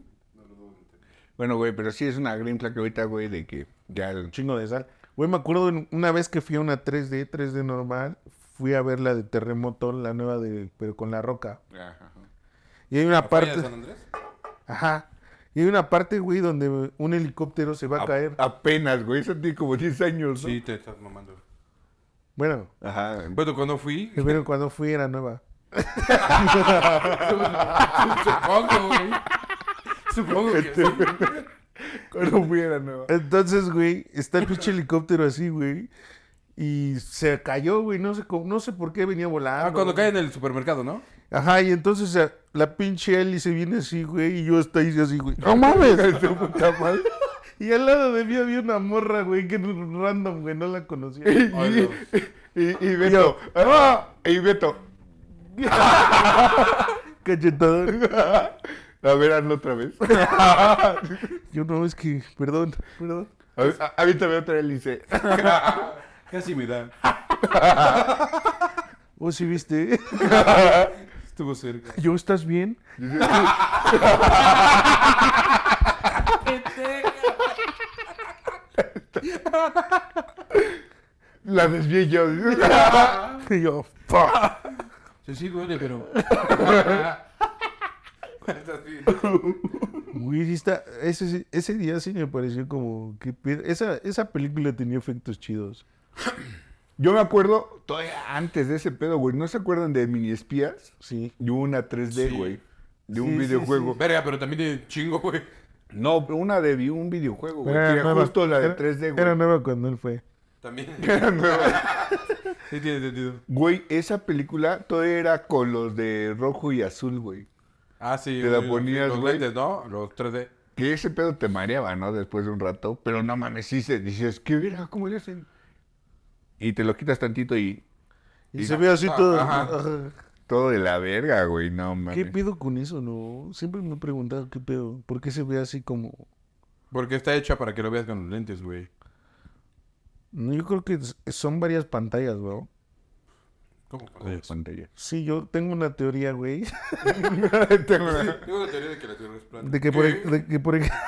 Bueno, güey, pero sí es una green flag ahorita, güey, de que ya... el- Chingo de sal. Güey, me acuerdo una vez que fui a una 3D, 3D normal. Fui a ver la de Terremoto, la nueva de. Pero con la roca. Ajá. Y hay una parte. Andrés? Ajá. Y hay una parte, güey, donde un helicóptero se va a caer. Apenas, güey, eso tiene como 10 años, ¿no? Sí, te estás mamando. Bueno, Ajá. Bueno, cuando fui, pero cuando fui era nueva. supongo, güey. Supongo que sí. Cuando fui era nueva. Entonces, güey, está el pinche helicóptero así, güey. Y se cayó, güey. No sé, cómo- no sé por qué venía volando. Ah, cuando güey. cae en el supermercado, ¿no? Ajá, y entonces eh, la pinche hélice viene así, güey. Y yo estoy así, güey. ¡No mames! Y al lado de mí había una morra, güey, que random, güey, no la conocía. Y, Ay, y, y Beto. ¡Ah! Y Beto. Cachetador. A ver, hazlo otra vez. Yo no, es que, perdón, perdón. A, ver, a, a mí también otra vez le hice. Casi me da. ¿Vos sí viste? Estuvo cerca. ¿Yo estás bien? La desvié yo. Y yo, fuck. Sí, sí, duele, pero. Güey, sí está, ese, ese día sí me pareció como que esa, esa película tenía efectos chidos. Yo me acuerdo, todavía antes de ese pedo, güey. ¿No se acuerdan de Mini Espías? Sí. Y una 3D, Sí. güey. De Sí, un sí, videojuego. Verga, pero también de chingo, güey. No, una de vi- un videojuego, güey. Era que Era nueva- justo la de era- 3D, güey. Era nueva cuando él fue. También. Era nueva. Sí, tiene sentido. Güey, esa película todavía era con los de rojo y azul, güey. Ah, sí. Te la los- ponías, Los güey. lentes, ¿no? Los 3D. Que ese pedo te mareaba, ¿no? Después de un rato. Pero no mames, sí se dices, ¿qué verga? ¿Cómo le hacen? Y te lo quitas tantito y Y, Y- se ve así Ah, todo. ajá. Todo de la verga, güey. No mames. ¿Qué pedo con eso, no? Siempre me he preguntado qué pedo. ¿Por qué se ve así como.? Porque está hecha para que lo veas con los lentes, güey. No, yo creo que son varias pantallas, ¿no? ¿Cómo? Pantallas. Sí, yo tengo una teoría, güey. Tengo una- Tengo la teoría de que la Tierra es plana. De que por, ¿Qué? de que por ej-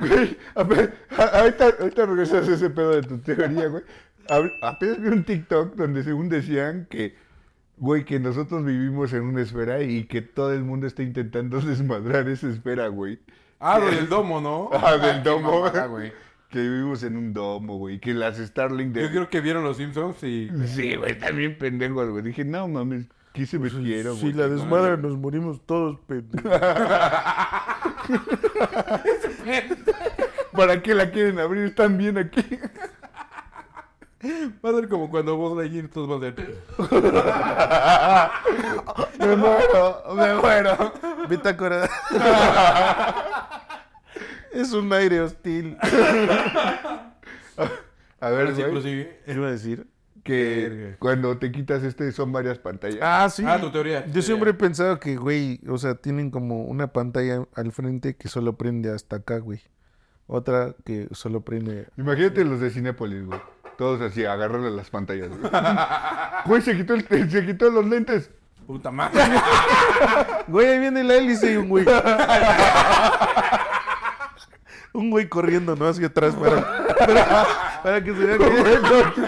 Güey, a ver, ahorita, ahorita regresas a ese pedo de tu teoría, güey. A- Apenas vi un TikTok donde según decían que, güey, que nosotros vivimos en una esfera y que todo el mundo está intentando desmadrar esa esfera, güey. Ah, lo del domo, ¿no? Ah, del domo. mamada, güey. Que vivimos en un domo, güey. Que las Starlink de... Yo creo que vieron los Simpsons y. Sí, güey, también pendejos, güey. Dije, no mames, ¿qué se metieron, si güey? la desmadra nos morimos todos, pendejo. ¿Para qué la quieren abrir? Están bien aquí. Va a ser como cuando vos Lightyear todos van a ser. Me muero, me muero. Bitácora. es un aire hostil. A ver, sí, güey. Iba a decir. que Verga. cuando te quitas este son varias pantallas. Ah, sí. Ah, tu teoría. Yo siempre he pensado que, güey, o sea, tienen como una pantalla al frente que solo prende hasta acá, güey. Otra que solo prende. Imagínate los de Cinépolis, güey. Todos así, agarrarle las pantallas, güey. Güey, se quitó, el- se quitó los lentes. Puta madre. Güey, ahí viene la hélice y un güey. un güey corriendo, ¿no? Hacia atrás para, para, para que se vea que.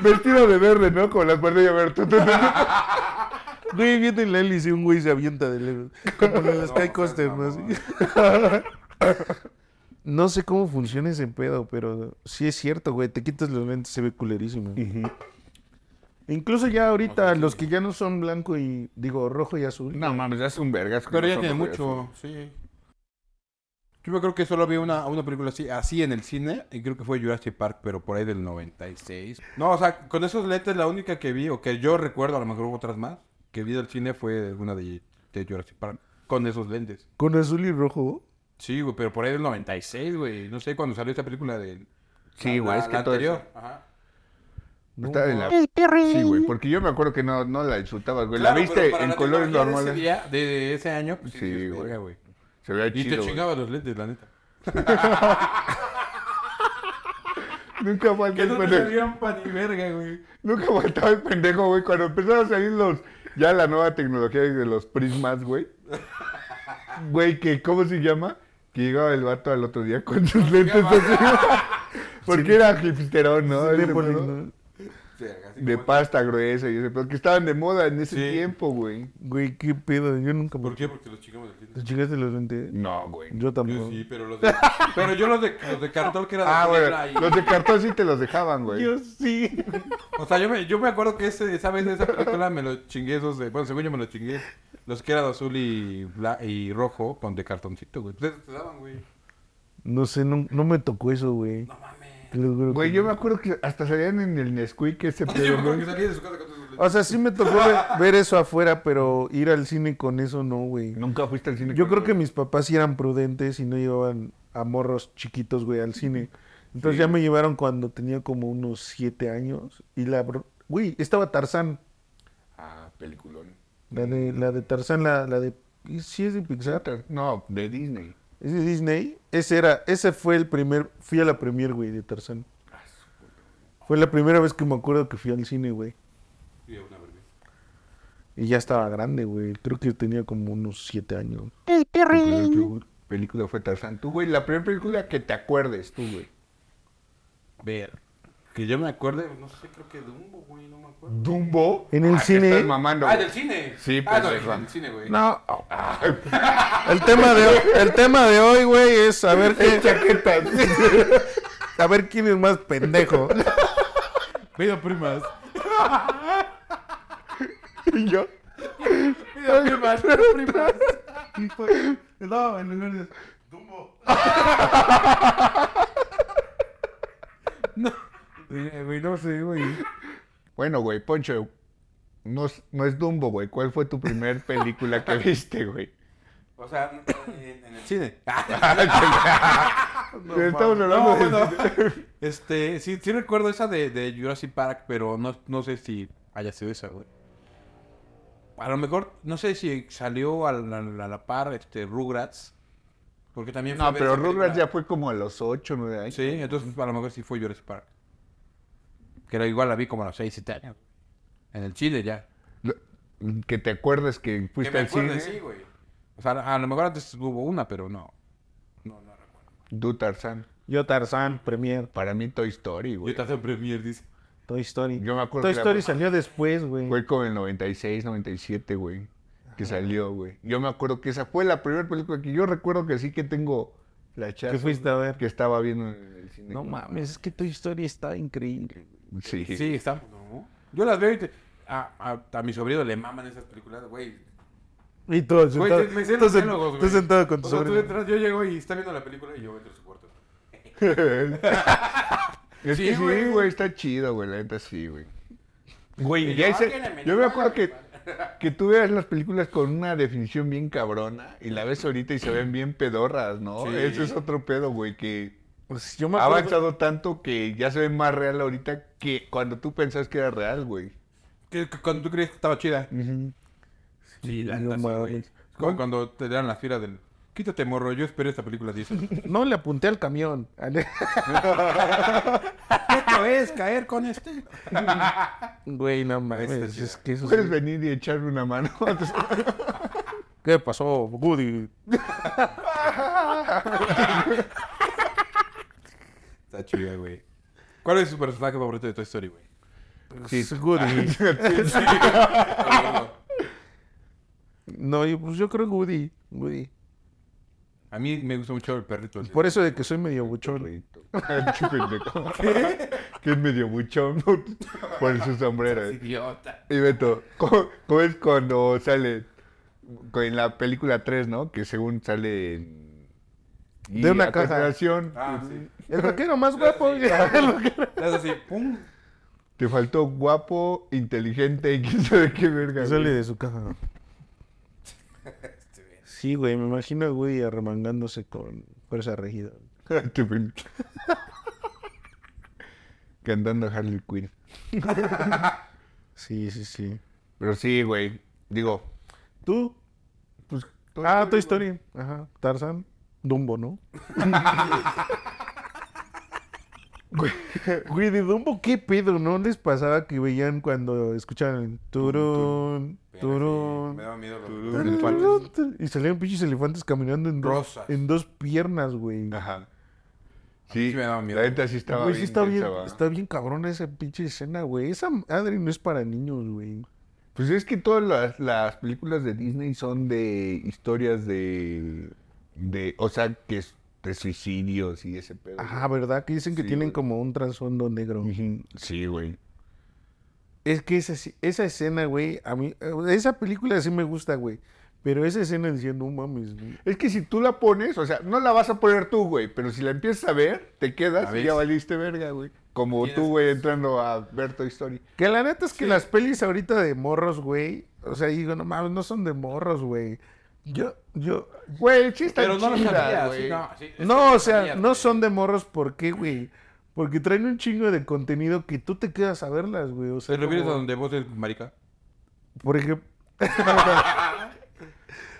Vestido de verde, ¿no? Con las pantallas verdes. Güey, viene la hélice y un güey se avienta de lejos. Como en el Sky Coaster, ¿no? Así. No sé cómo funciona ese pedo, pero sí es cierto, güey. Te quitas los lentes, se ve culerísimo. Incluso ya ahorita, los que ya no son blanco y, digo, rojo y azul. No mames, ya es un vergas. Pero ya tiene mucho, sí. Yo me creo que solo vi una, una película así, así en el cine, y creo que fue Jurassic Park, pero por ahí del 96. No, o sea, con esos lentes la única que vi, o que yo recuerdo, a lo mejor hubo otras más, que vi del cine fue una de, de Jurassic Park, con esos lentes. Con azul y rojo. Sí, güey, pero por ahí del 96, güey. No sé cuándo salió esta película del... Sí, la- güey, es la que todo anterior. eso- Ajá. Está en la... Sí, güey, porque yo me acuerdo que no, no la disfrutabas, güey. Claro, la viste en la colores de normales. ese día, de, de ese año, pues sí, güey. Se veía Y te chido, chingaba los lentes, la neta. Nunca faltaba Que el no te pendejo. salían pa' ni verga, güey. Nunca faltaba el pendejo, güey. Cuando empezaron a salir los... Ya la nueva tecnología de los prismas, güey. Güey, que ¿cómo se llama? Que llegaba el vato al otro día con sus lentes así. Porque era hipsterón, ¿no? Sí, De pasta gruesa y ese pedo. Que estaban de moda en ese Sí. tiempo, güey. Güey, qué pedo. Yo nunca me... ¿Por qué? Porque los chingamos de ¿Te lentes. chingaste los lentes? No, güey. Yo Yo tampoco. sí, pero los de... Pero yo los de, los de cartón que era de Ah, güey. y- Los de cartón sí te los dejaban, güey. Yo sí. O sea, yo me, yo me acuerdo que ese, esa vez de esa película me lo chingué esos de... Bueno, según yo me los chingué. Los que eran de azul y, bla- y rojo con de cartoncito, güey. Ustedes te daban, güey. No sé, no, no me tocó eso, güey. No mames. Te lo juro Güey, que yo no. me acuerdo que hasta salían en el Nesquik ese Yo pedo, me acuerdo güey. que salí de su casa con esos lentes. O sea, sí me tocó ver, ver eso afuera, pero ir al cine con eso no, güey. Nunca fuiste al cine. Yo con- creo que mis papás sí eran prudentes y no llevaban a morros chiquitos, güey, al cine. Entonces ya me llevaron cuando tenía como unos siete años. Y la... Güey, estaba Tarzán. Ah, peliculón. La de, la de Tarzán, la, la de... ¿Sí es de Pixar? No, de Disney. ¿Es de Disney? Ese era... Ese fue el primer... Fui a la premier, güey, de Tarzán. Fue la primera vez que me acuerdo que fui al cine, güey. Y ya estaba grande, güey. Creo que tenía como unos siete años. Tu película fue Tarzán. Tú, güey, la primera película que te acuerdes, tú, güey. Ver. Que yo me acuerde, no sé, creo que Dumbo, güey, no me acuerdo. Dumbo. En el Ah, cine. Estás mamando. Ah, güey. del cine. Sí, ah, pues, no, es Ram. del cine, güey. No. El tema de hoy, el tema de hoy, güey, es saber qué, Chaquetas. a ver quién es más pendejo. Pido primas. y yo. Pido primas, pido primas. No, en de Dumbo. no. Güey, no sé, güey. Bueno, güey, Poncho. No, es- no es Dumbo, güey. ¿Cuál fue tu primer película que viste, güey? O sea, en, en el cine. Estamos hablando No, de... bueno, este, sí, sí recuerdo esa de, de Jurassic Park, pero no, no sé si haya sido esa, güey. A lo mejor, no sé si salió a la, a la par este, Rugrats. Porque también fue No, pero Rugrats ya fue como a los 8, 9 años. Sí, entonces a lo mejor sí fue Jurassic Park. Que era igual la vi como a los 6, 7 años. En el Chile ya. Que te acuerdes que Que fuiste me al acuerde, cine. sí, güey. O sea, a lo mejor antes hubo una, pero no. No, no recuerdo. Du Tarzán. Yo Tarzán, Premier, Para mí Toy Story, güey. Yo te hace Premier, dice. Toy Story. Yo me acuerdo Toy que Story salió después, güey. Fue como el 96, 97, güey. Que salió, güey. Yo me acuerdo que esa fue la primera película que yo recuerdo que sí que tengo la ¿Qué fuiste a ver? que estaba viendo en el cine. No mames, es que Toy Story está increíble. güey. Sí. Sí. No. Yo las veo y te- a, a, a mi sobrino le maman esas películas, güey. Y tú, Güey, sentado, me sé tú los sen- diálogos, tú güey. sentado con tu O sea, tú sobrino. entras, yo llego y está viendo la película y yo entro a su cuarto. Es Sí, que sí, güey. está chido, güey, la neta sí, güey. Güey, ya le yo me acuerdo que, que tú veas las películas con una definición bien cabrona y la ves ahorita y se ven bien pedorras, ¿no? Sí. Ese es otro pedo, güey, que pues yo me ha avanzado tanto que ya se ve más real ahorita que cuando tú pensabas que era real, güey. Que, que cuando tú creías que estaba chida. Sí, la No. Es Como cuando te dan la fila del. Quítate, morro, yo esperé esta película 10 años. No le apunté al camión. Esto es caer con este. Güey, no mames. Está chida. Es que eso Puedes sí- venir y echarme una mano. ¿Qué pasó, Woody? Está chida, güey. ¿Cuál es su personaje favorito de Toy Story, güey? Sí. Es Woody. No, yo, pues yo creo Woody. Woody. A mí me gusta mucho el perrito. Por eso de que soy medio buchón. Qué. Que es medio buchón por su sombrero. Idiota. Y Beto, ¿cómo, cómo es cuando sale en la película 3, ¿no? Que según sale en... De una a caja. continuación, Ah, sí. El vaquero más guapo. Es así, pum. Te faltó guapo, inteligente y quién sabe qué verga. Sale güey. de su caja. Sí, güey, me imagino Woody arremangándose con fuerza pen- Cantando Harley Quinn. Sí, sí, sí. Pero sí, güey. Digo, ¿Tú? pues... Ah, Toy güey. Story. Ajá. Tarzan. Dumbo, ¿no? Güey, de Dumbo, ¿qué pedo? ¿No les pasaba que veían cuando escuchaban turun, turun, Me daba miedo los Turun. elefantes. y salían pinches elefantes caminando en dos, Rosas. en dos piernas, güey? Ajá. Sí, sí me daba miedo. la neta sí estaba Güey, sí bien está bien, está bien cabrona esa pinche escena, güey. Esa madre no es para niños, güey. Pues es que todas las, las películas de Disney son de historias de... de o sea, que es de suicidios y ese pedo. Ajá, ¿verdad? Que dicen que Sí, tienen güey. como un trasfondo negro. Sí, güey. Es que esa, sí- esa escena, güey, a mí, eh, esa película sí me gusta, güey. Pero esa escena decía, no mames, güey. Es que si tú la pones, o sea, no la vas a poner tú, güey, pero si la empiezas a ver, te quedas ¿La y ya valiste verga, güey. como tú, güey, entrando a ver Toy Story. Que la neta es que las pelis ahorita de morros, güey. O sea, digo, no mames, no son de morros, güey. Yo, yo. Güey, sí están Pero no lo chidas, sabías, güey. sí, no, sí, es que No, o sea, sabías, no güey. son de morros, ¿por qué, güey? Porque traen un chingo de contenido que tú te quedas a verlas, güey. O sea, ¿Te refieres a donde vos eres marica? por ejemplo.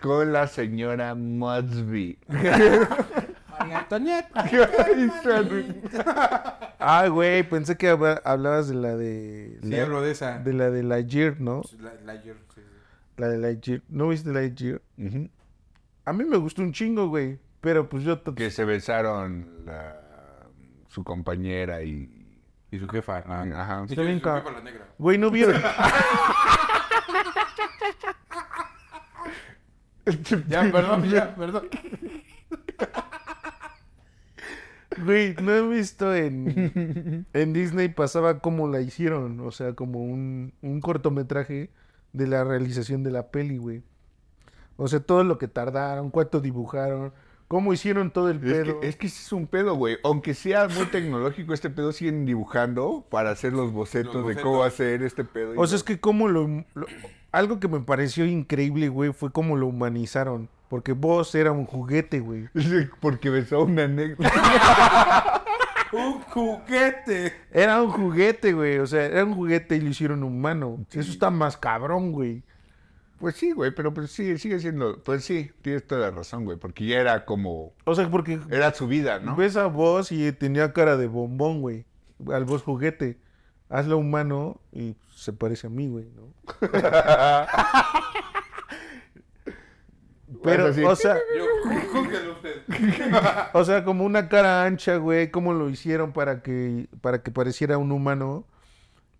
Con la señora Modsby. María Antonieta. Ah, güey, pensé que habla- hablabas de la de. Sí, la- hablo de esa. de la de Lightyear, ¿no? La, la- sí. La de Lightyear. ¿No viste Lightyear? Ujú. A mí me gustó un chingo, güey. Pero pues yo. Que se besaron la- su compañera y... Y su jefa. ah. Ajá. Está bien. Güey, no vieron. Ya, perdón, ya, perdón. Güey, no he visto en, en Disney pasaba cómo la hicieron, o sea, como un, un cortometraje de la realización de la peli, güey. O sea, todo lo que tardaron, cuánto dibujaron, cómo hicieron todo el Es pedo. que, es que sí es un pedo, güey. Aunque sea muy tecnológico este pedo, siguen dibujando para hacer los bocetos, Los de bocetos. cómo hacer este pedo. O sea, es que cómo lo, lo- Algo que me pareció increíble, güey, fue cómo lo humanizaron. Porque vos era un juguete, güey. Porque besó a una negra. Un juguete. Era un juguete, güey. O sea, era un juguete y lo hicieron humano. Eso está más cabrón, güey. Pues sí, güey, pero pues sí, sigue siendo... Pues sí, tienes toda la razón, güey. Porque ya era como... O sea, porque Era su vida, ¿no? ves a vos y tenía cara de bombón, güey. Al vos juguete. Hazlo humano y se parece a mí, güey, ¿no? Pero, Bueno, sí. o sea, Yo, usted. o sea, como una cara ancha, güey, ¿cómo lo hicieron para que, para que pareciera un humano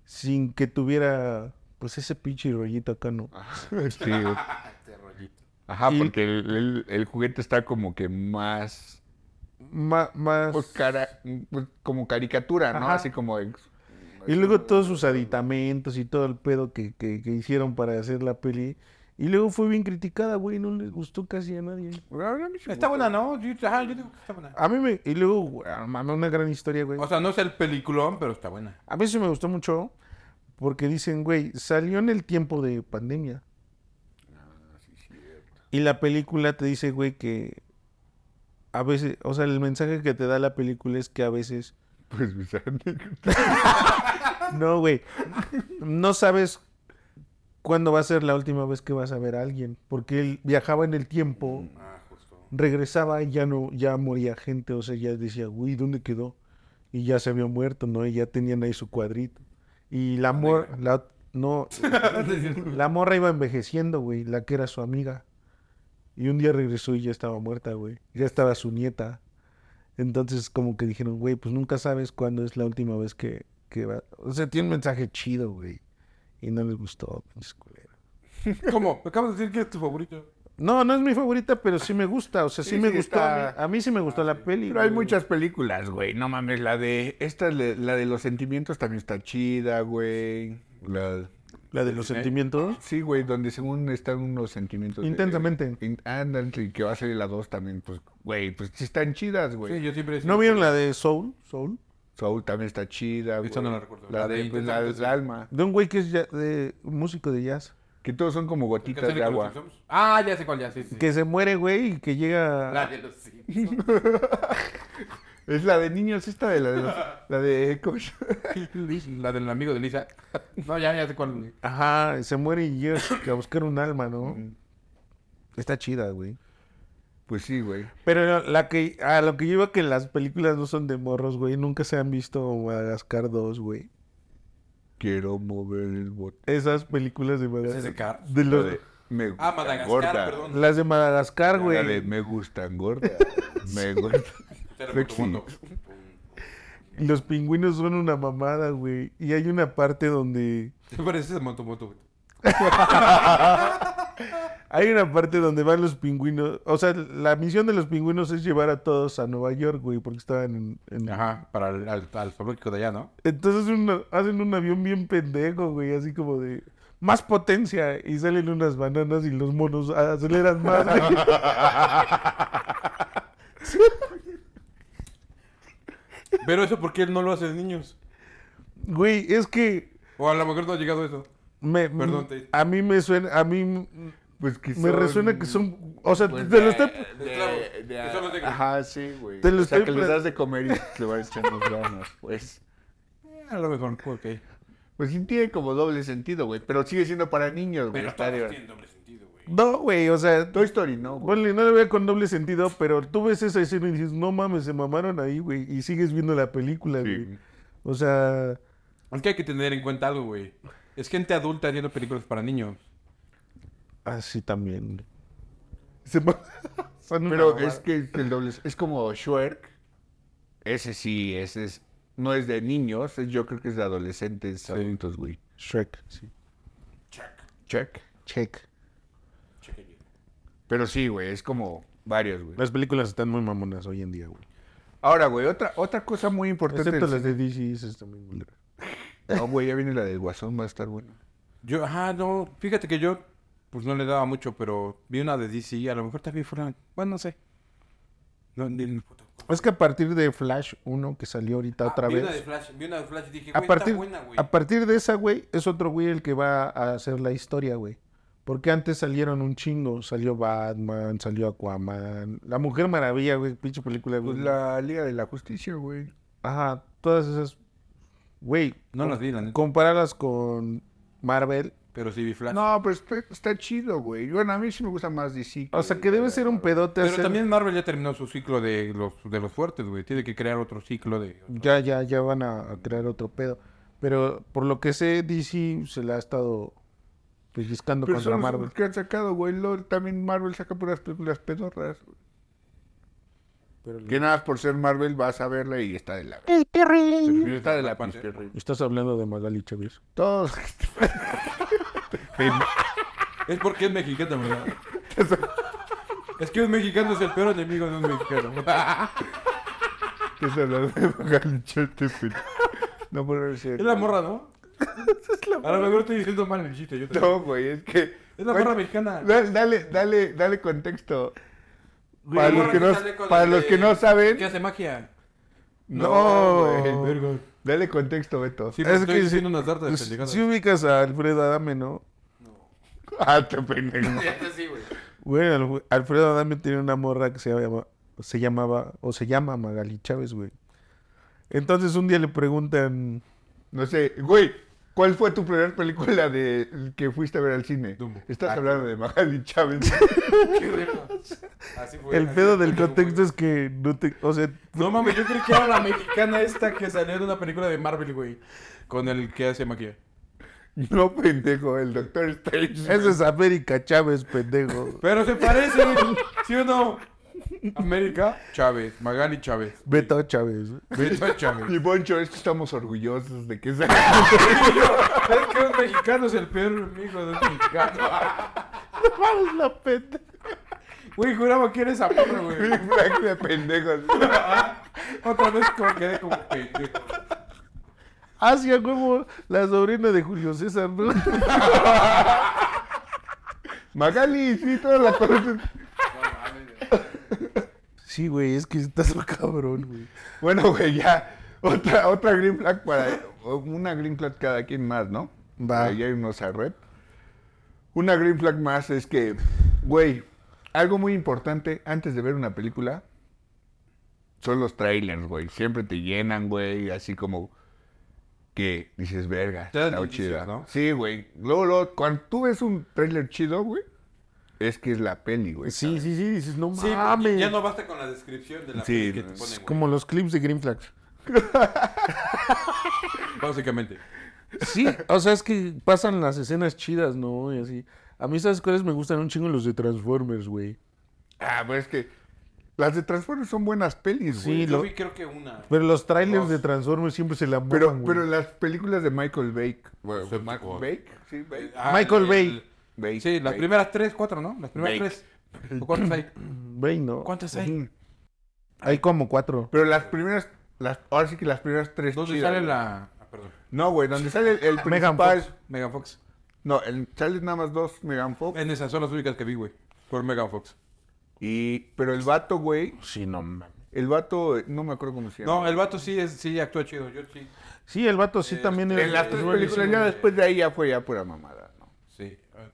sin que tuviera, pues, ese pinche rollito acá, ¿no? Sí, güey. Este rollito. Ajá, Y- porque el, el- el juguete está como que más... Ma- más... Pues, cara, pues, como caricatura, ¿no? Ajá. Así como... ex- Y luego todos sus aditamentos y todo el pedo que, que, que hicieron para hacer la peli. Y luego fue bien criticada, güey, no les gustó casi a nadie. Está buena, ¿no? Yo, ajá, yo digo que está buena. A mí me... Y luego, güey, ah, mames, una gran historia, güey. O sea, no es el peliculón, pero está buena. A mí sí me gustó mucho porque dicen, güey, salió en el tiempo de pandemia. Y la película te dice, güey, que a veces, o sea, el mensaje que te da la película es que a veces, Pues besó a una negra. no, güey, no sabes cuándo va a ser la última vez que vas a ver a alguien, porque él viajaba en el tiempo, Ah, justo. regresaba y ya no, ya moría gente, o sea, ya decía, güey, ¿dónde quedó? Y ya se había muerto, ¿no? Y ya tenían ahí su cuadrito. Y la morra, la, no, la morra iba envejeciendo, güey, la que era su amiga. Y un día regresó y ya estaba muerta, güey. Ya estaba su nieta. Entonces, como que dijeron, güey, pues nunca sabes cuándo es la última vez que, que va. O sea, tiene un mensaje chido, güey. Y no les gustó, pinches culeros. ¿Cómo? Me acabas de decir que es tu favorito. No, no es mi favorita, pero sí me gusta. O sea, sí, Sí, me sí gustó. está- A, mí, a mí sí me gustó la peli. Pero hay güey. muchas películas, güey. No mames, la de... Esta, la de los sentimientos también está chida, güey. La... La de los sentimientos. Sí, güey, donde según están unos sentimientos... Intensamente. in- Andan, y que va a salir la 2 también, pues, güey, pues sí están chidas, güey. Sí, yo siempre... ¿No vieron la de Soul? Soul. Soul también está chida, güey. Esa no la recuerdo. La La de, de pues, la de Intensamente, sí. Alma. De un güey que es ya- de un músico de jazz. Que todos son como gotitas de agua. Ah, ya sé cuál, ya sí, sí. Que se muere, güey, y que llega... La de los Simpsons. Es la de niños, esta de la de... los- la de... ¿cómo se llama? La del amigo de Lisa. No, ya, ya sé cuál. Ajá, se muere y llega a buscar un alma, ¿no? Está chida, güey. Pues sí, güey. Pero la que, a lo que iba que las películas no son de morros, güey. Nunca se han visto Madagascar 2, güey. Quiero mover el bote. Esas películas de ¿Ese es de Madagascar. De los, de me Ah, Madagascar, gordas. perdón. las de Madagascar, La de güey. me gustan gordas. Me gustan. Sexy. Los pingüinos son una mamada, güey. Y hay una parte donde... ¿Te pareces a Moto Moto, güey? Hay una parte donde van los pingüinos. O sea, la misión de los pingüinos es llevar a todos a Nueva York, güey, porque estaban en. en- Ajá, para el, al, al zoológico de allá, ¿no? Entonces una- hacen un avión bien pendejo, güey, así como de. Más potencia. Y salen unas bananas y los monos aceleran más. Pero eso, ¿por qué él no lo hace de niños? Güey, es que O a lo mejor no ha llegado eso. Me, Perdón, te- a mí me suena, a mí Pues que me son- resuena que son, o sea, pues, te lo estoy, de- de- negros. Ajá, sí, güey. Te lo o sea, estoy que les das de comer y se van echando ganas, pues. A lo mejor, ok. Pues sí tiene como doble sentido, güey. Pero sigue siendo para niños, güey. Pero está todos de- tienen doble sentido, güey. no, güey, o sea, Toy Story, no, güey. ponle, no le veo con doble sentido, pero tú ves esa escena y dices, no mames, se mamaron ahí, güey, y sigues viendo la película, Sí. güey. O sea, Es que hay que tener en cuenta algo, güey. Es gente adulta haciendo películas para niños. así también. Se son una Pero es que el doble es como Shrek. Ese sí, ese es no es de niños, es- yo creo que es de adolescentes adultos, güey. Shrek, sí. Check. Check. Pero sí, güey, es como varios, güey. Las películas están muy mamonas hoy en día, güey. Ahora, güey, otra otra cosa muy importante Excepto las de DC, esas también, güey. No, güey, ya viene la del Guasón, va a estar buena. Yo, ajá, no, fíjate que yo, pues no le daba mucho, pero vi una de DC, a lo mejor también fuera, bueno, no sé. No, ni. Es que a partir de Flash 1 que salió ahorita otra Ah, vi vez. una de Flash, vi una de Flash y dije, a güey, partir, está buena, güey. a partir de esa, güey, es otro güey el que va a hacer la historia, güey. Porque antes salieron un chingo. Salió Batman, salió Aquaman. La Mujer Maravilla, güey, pinche película, güey. Pues la Liga de la Justicia, güey. Ajá, todas esas. Güey, No las vi, la neta. comparalas con Marvel. Pero sí vi Flash. No, pero está, está chido, güey. Bueno, a mí sí me gusta más DC. O sea, que debe ser un pedote pero hacer- también Marvel ya terminó su ciclo de los, de los fuertes, güey. Tiene que crear otro ciclo de... Ya, ya, ya van a, a crear otro pedo. Pero por lo que sé, DC se la ha estado pellizcando Pero contra son Marvel. los que han sacado, güey. También Marvel saca puras películas pedorras. güey. Pero- Que nada más por ser Marvel vas a verla y está de la... Pero está de la Estás hablando de Magali Chávez. Todos... Es porque es mexicano, ¿verdad? es que un mexicano es el peor enemigo de un mexicano. lo de Magali Chávez, No puedo decir... es la morra, ¿no? A lo mejor estoy diciendo mal el chiste. Yo te- No, güey, es que... Es la morra mexicana. Dale, dale, dale contexto. Para los que no, para los que no saben... ¿Qué hace magia? No, güey. Dale contexto, Beto. Sí, Es es estoy que diciendo sí- unas tartas de Pues, si ubicas a Alfredo Adame, ¿no? Ah, te pendejo. sí, güey. Al- Alfredo Adame tiene una morra que se llama, se llamaba, o se llama Magali Chávez, güey. Entonces un día le preguntan, No sé, güey, ¿cuál fue tu primera película de que fuiste a ver al cine? Dumbo. Estás Ah. hablando de Magali Chávez. Qué verga. Así fue. el así pedo fue, del contexto es que no te, o sea, No mames, yo creí que era la mexicana esta que salió de una película de Marvel, güey. Con el que hace magia. no, pendejo, el Doctor Strange. esa es América Chávez, pendejo. Pero se parece, güey. ¿Sí o no? América Chávez, Magali Chávez. Beto Chávez. Beto Chávez. Y Boncho, es que estamos orgullosos de que sea. Es que un mexicano es el peor enemigo de un mexicano. Vamos la peta. Güey, juraba que eres morra, güey. Black de pendejos. Otra vez como quedé como pendejo. Hacia huevo, la sobrina de Julio César, ¿no? Magali, sí, todas la conocen. Sí, güey, es que estás cabrón, güey. Bueno, güey, ya. Otra, otra green flag para. Una green flag cada quien más, ¿no? Va. Ya hay unos a red. Una green flag más es que, güey, algo muy importante antes de ver una película son los trailers, güey. Siempre te llenan, güey, así como que dices, verga, está chida. ¿no? Sí, güey. Luego, luego, cuando tú ves un trailer chido, güey, es que es la peli, güey. Sí, sí, sí, dices, no Sí, mames. ya no basta con la descripción de la Sí, peli que te ponen. Como los clips de Green Flags. Básicamente. Sí, o sea, es que pasan las escenas chidas, ¿no? Y así. A mí, ¿sabes cuáles me gustan un chingo? Los de Transformers, güey. Ah, pues es que las de Transformers son buenas pelis, Sí, güey. Yo lo- vi creo que una. Pero los trailers Dos. de Transformers siempre se la Pero, mojan, güey. pero las películas de Michael Bake. Bueno, Michael. Bake, sí, Bake. Ah, Michael el- Bay. Bake, Sí, las Bake. primeras tres, cuatro, ¿no? Las primeras Bake. tres. ¿O ¿Cuántas hay? Güey, no. ¿Cuántas hay? Hay como cuatro. Pero las primeras, las, ahora sí que las primeras tres ¿Dónde chidas, sale güey. la. Ah, perdón. No, güey, donde sale el, el Megan principal. Fox. Megan Fox. No, el, sale nada más dos Megan Fox. En esas son las únicas que vi, güey. Por Megan Fox. Y, pero el vato, güey, Sí, no mames. El vato, no me acuerdo cómo se llama. No, el vato sí, es, sí actúa chido. Yo sí. Sí, el vato sí Eh, también En es- las es tres películas, ya después de ahí ya fue ya pura mamada, ¿no? Sí. ah,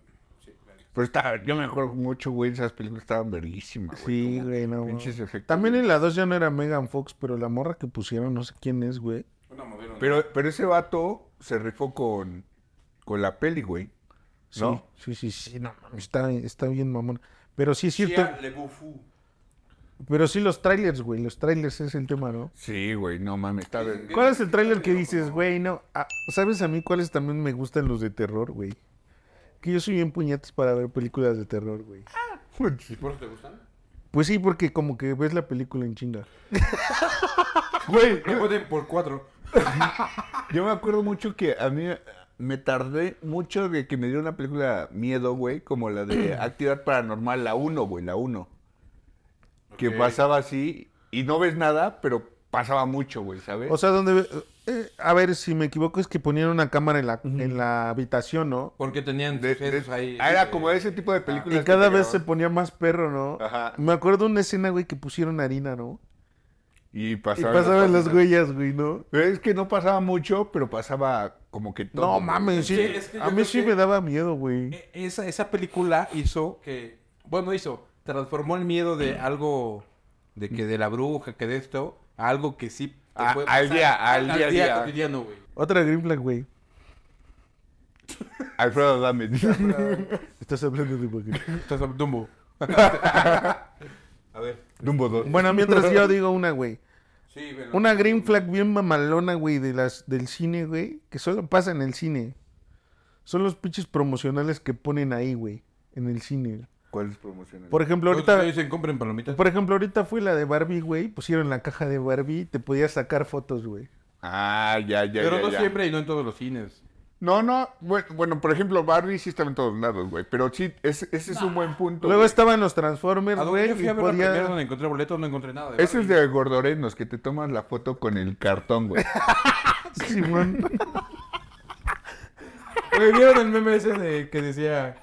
sí, claro. Pero está, yo me acuerdo mucho, güey, esas películas estaban verguísimas, güey. Sí, güey, no. Pinches efectos. También en la 2 ya no era Megan Fox, pero la morra que pusieron, no sé quién es, güey. Una modelo. Pero, pero ese vato se rifó con, con la peli, güey. Sí, ¿No? sí, sí, sí, no mames, está, está bien mamón. Pero sí es cierto, pero sí los trailers, güey, los trailers es el tema, ¿no? Sí, güey, no mames, está ver- ¿Cuál es el trailer que dices, güey, no? Ah, ¿Sabes a mí cuáles también me gustan los de terror, güey? Que yo soy bien puñetas para ver películas de terror, güey. ¿Y por eso te gustan? Pues sí, porque como que ves la película en chinga. Güey, pueden por cuatro. yo me acuerdo mucho que a mí me tardé mucho de que me diera una película miedo, güey, como la de Actividad Paranormal, la 1, güey, la 1. Que pasaba así y no ves nada, pero pasaba mucho, güey, ¿sabes? O sea, donde... ve- eh, a ver, si me equivoco, es que ponían una cámara en la, en la habitación, ¿no? Porque tenían De- de- ahí. ah, era de- como ese tipo de películas. Y que cada vez se ponía más perro, ¿no? Ajá. Me acuerdo una escena, güey, que pusieron harina, ¿no? Y Y pasaban, pasaban las cosas. huellas, güey, ¿no? Es que no pasaba mucho, pero pasaba como que todo. No mames, sí. Es que a mí sí me daba miedo, güey. E- Esa, esa película hizo que. Bueno, hizo. Transformó el miedo de algo. De que de la bruja, que de esto. Algo que sí. te A- puede al pasar día, al día a día. cotidiano, güey. Otra Green Flag, güey. Alfredo Dame. Estás hablando de Pokémon. Estás hablando Dumbo. A ver. Dumbo 2. Bueno, mientras yo digo una, güey. Sí, bueno. Una Green Flag bien mamalona, güey, de las, del cine, güey. Que solo pasa en el cine. Son los pinches promocionales que ponen ahí, güey. En el cine. ¿Cuál es promocional? Por ejemplo, Ahorita dicen compren palomitas. Por ejemplo, ahorita fue la de Barbie, güey. Pusieron la caja de Barbie. Te podías sacar fotos, güey. Ah, ya, ya, Pero ya, no ya. siempre y no en todos los cines. No, no. Bueno, bueno, por ejemplo, Barbie sí estaba en todos lados, güey. Pero sí, ese, ese es un buen punto. Luego güey. estaban los Transformers, A güey. yo fui y a ver la podía- primera donde encontré boletos, no encontré nada. de Ese es Barbie. de gordorenos, que te tomas la foto con el cartón, güey. Simón. Güey, ¿Vieron el meme ese de que decía...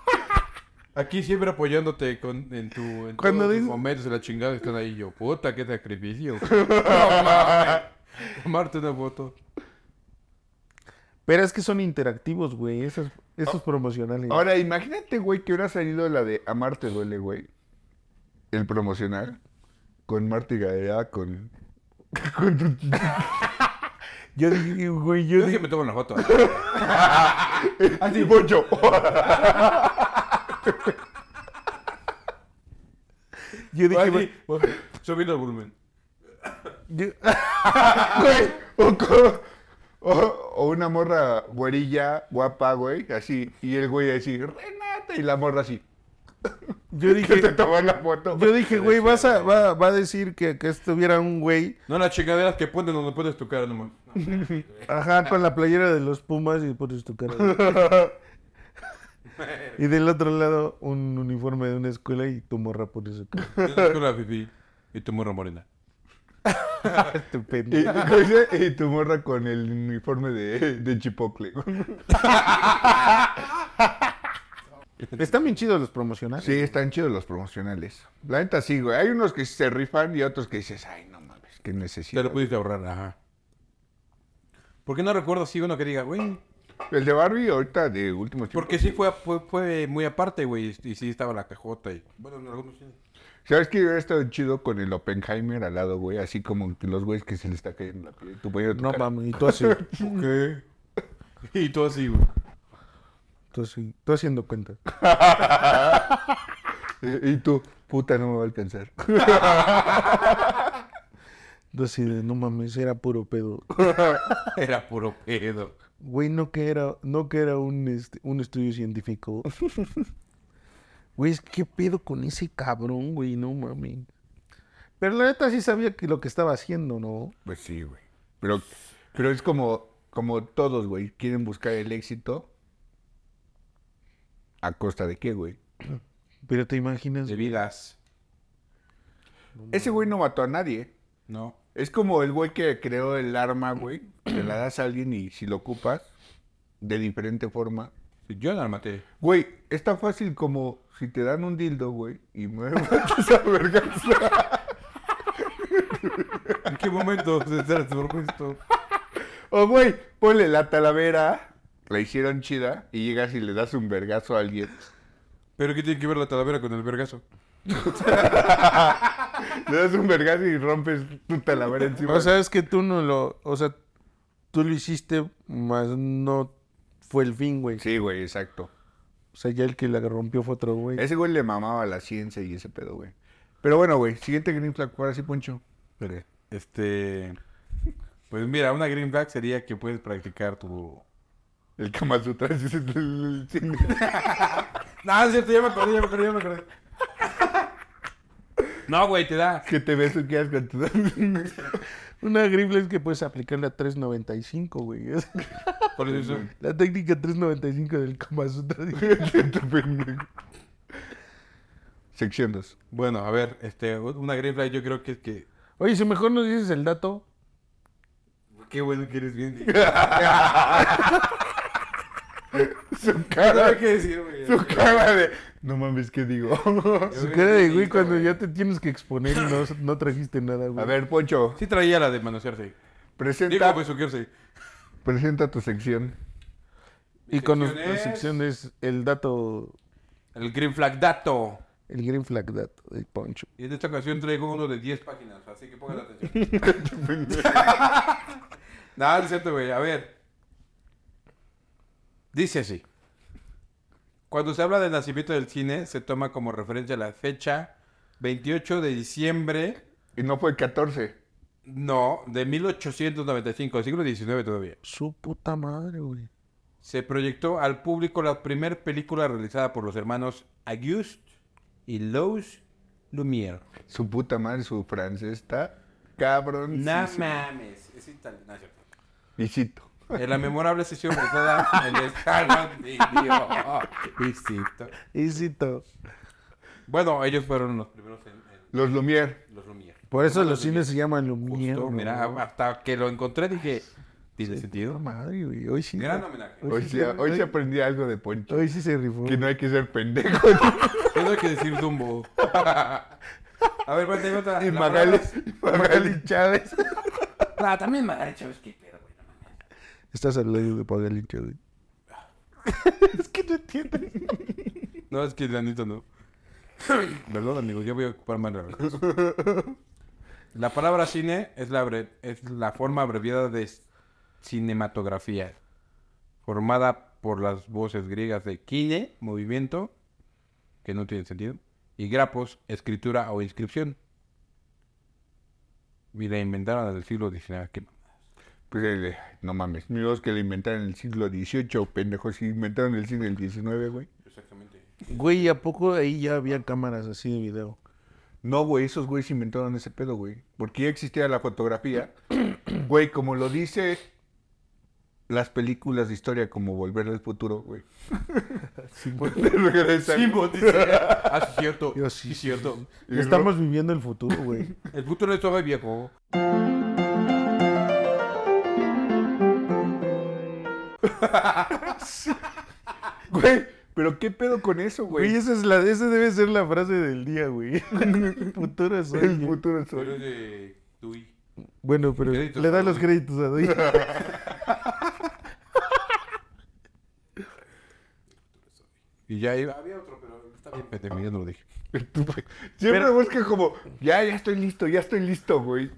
Aquí siempre apoyándote con, en tu en Cuando todos momentos de la chingada están ahí yo, puta, qué sacrificio. Tomarte una foto. Pero es que son interactivos, güey. Esos, esos promocionales. Ahora, imagínate, güey, que hubiera salido la de Amarte duele, güey. El promocional. Con Marta y Galea, con... con Yo dije, güey, yo Yo dije... me tomo una foto. Así, Poncho. Yo dije, Así, güey, Subiendo el volumen. yo- Güey, o, co- o- o una morra güerilla, guapa, güey, así. Y el güey así, Renata. Y la morra así. yo Que te dije, la foto. yo dije, güey, vas a, va, va a decir que, que estuviera un güey, No las chingaderas que ponen donde puedes tu cara nomás. No. ajá, con la playera de los Pumas y pones tu cara. Y del otro lado, un uniforme de una escuela y tu morra. Yo te escuela, Fifi. Y tu morra morena. Y, Estupendo. y- y tu morra con el uniforme de, de Chipocle. Están bien chidos los promocionales. Sí, están chidos los promocionales. La neta sí, güey. Hay unos que se rifan y otros que dices, ay, no mames, qué Te necesidad. lo pudiste ahorrar, ajá. ¿Por qué no recuerdo así uno que diga, güey? El de Barbie ahorita de último tiempo. Porque sí fue, fue, fue muy aparte, güey. Y sí estaba la cajota y... Bueno, en algunos sí. ¿Sabes qué hubiera estado chido con el Oppenheimer al lado, güey? Así como que los güeyes que se les está cayendo la piel. Tú tu No mames, y tú así, ¿Qué? Y todo así, güey. tú así, tú haciendo cuenta. Y y tú, puta, no me va a alcanzar. Tú así de, no mames, era puro pedo. Era puro pedo. Güey, no que era, no que era un, este, un estudio científico. Güey, es que qué pedo con ese cabrón, güey, no mames. Pero la neta sí sabía que lo que estaba haciendo, ¿no? Pues sí, güey. Pero, pero es como, como todos, güey. Quieren buscar el éxito. ¿A costa de qué, güey? Pero te imaginas, De vidas. Ese güey no mató a nadie. No. Es como el güey que creó el arma, güey. Que la das a alguien y si lo ocupas de diferente forma. Yo la maté. Güey, es tan fácil como si te dan un dildo, güey, y me matas a vergas. qué momento se transformó esto? O, güey, ponle la talavera, la hicieron chida, y llegas y le das un vergazo a alguien. ¿Pero qué tiene que ver la talavera con el vergazo? Le das un vergazo y rompes tu talavera encima. O sea, es que tú no lo. O sea, tú lo hiciste, más no fue el fin, güey. sí, güey, exacto. O sea, ya el que la rompió fue otro güey. Ese güey le mamaba la ciencia y ese pedo, güey. Pero bueno, güey, siguiente Green Flag, ahora sí, Poncho. Este. Pues mira, una green flag sería que puedes practicar tu. El Kama Sutra. No, es cierto, ya me acordé, ya me acordé, ya me acordé. No, güey, te da. que te ves quedas con tu... Una flag es que puedes aplicarle a 3.95, güey. Es Por eso. La técnica 3.95 del Kama Sutra. Sección 2. Bueno, a ver, este, una flag yo creo que es que. Oye, si mejor nos dices el dato. Qué bueno que eres bien. Su No cara, hay que decir, güey. su cara de... No mames, ¿qué digo? Su cara de güey cuando ya te tienes que exponer y no, no trajiste nada, güey. A ver, Poncho, Sí traía la de manosearse. Digo, presenta, pues, besuquearse. presenta tu sección. y con sección nuestra es- sección es el dato, El green flag dato. el green flag dato del Poncho. Y en esta ocasión traigo uno de 10 páginas, así que pongan atención. no, no es cierto, güey. A ver. Dice así. Cuando se habla del nacimiento del cine, se toma como referencia la fecha 28 de diciembre, Y no fue el 14. no, de 1895, siglo XIX todavía. Su puta madre, güey. Se proyectó al público la primera película realizada por los hermanos Auguste y Louis Lumière. Su puta madre, su francés está cabrón. No mames, es italiano. No, En la memorable sesión realizada en el Salón de cito. Bueno, ellos fueron los primeros en, en Los Lumière. los Lumière. Por eso Los los cines se llaman Justo, Lumière. mira, ¿no? hasta que lo encontré dije, ¿tiene Puta sentido? madre, güey. Hoy sí. Gran homenaje. Hoy, sí, hoy sí aprendí algo de Poncho. Hoy sí se rifó. Que no hay que ser pendejo. Eso hay que decir Dumbo. A ver, cuéntame otra. y Magali, Magali Chávez. Ah, también Magali Chávez, qué pedo, güey. no mames. Estás al lado de Pagalincha, güey. es que no entiendes. No, es que Danito no. Perdón, amigos, yo voy a ocupar más la La palabra cine es la, abre- es la forma abreviada de cinematografía, formada por las voces griegas de kine, movimiento, que no tiene sentido, y grapos, escritura o inscripción. Y la inventaron en el siglo XIX. Pues eh, no mames. Mira que le inventaron en el siglo XVIII, pendejos. Si inventaron el siglo XIX, güey. Exactamente. Güey, ¿a poco ahí ya había cámaras así de video? No, güey, esos güeyes inventaron ese pedo, güey. Porque ya existía la fotografía. Güey, como lo dice las películas de historia como Volver al Futuro, güey. Regresan. Ah, sí, cierto. Yo sí, sí, cierto. Estamos viviendo el futuro, güey. El futuro es todo viejo. Güey, pero qué pedo con eso, Güey, güey. esa, es la, esa debe ser la frase del día, güey. El futuro es hoy. El futuro es Pero de Tui. Bueno, pero Créditos, le da los créditos a Doy. Y ya iba. Había otro, pero está bien pendejo, ya no lo dije. Siempre busca como, ya, ya estoy listo, ya estoy listo, güey.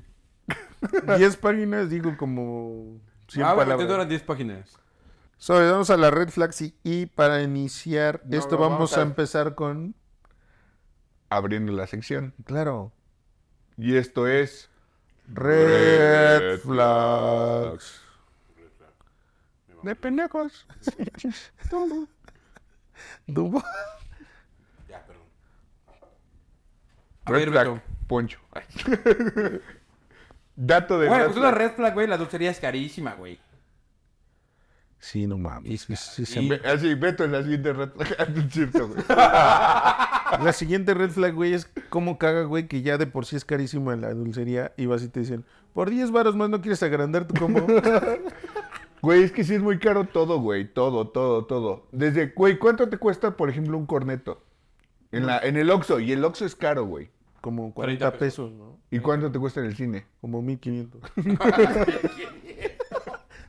10 páginas, digo como 100 ah, bueno, palabras. te duran 10 páginas. Sobre, vamos a la red flags y, y para iniciar No, esto no, vamos, vamos a empezar con... Abriendo la sección. Claro. Y esto es... Red, Red flags. De pendejos. Dumbo. Ya, perdón. A Red ver, flag, Beto. Poncho. Dato de Bueno, red pues una red flag, güey. La dulcería es carísima, güey. Sí, no mames. sí, sí, se Y- Así, Beto en la siguiente red flag. No es cierto, güey. La siguiente red flag, güey, es cómo caga, güey, que ya de por sí es carísimo en la dulcería y vas y te dicen, por 10 varos más no quieres agrandar tu combo. Güey, es que sí es muy caro todo, güey. Todo, todo, todo. Desde, güey, ¿cuánto te cuesta, por ejemplo, un corneto? En, la, en el Oxxo. Y el Oxxo es caro, güey. como 30 40 pesos, ¿no? ¿Y cuánto te cuesta en el cine? Como 1500.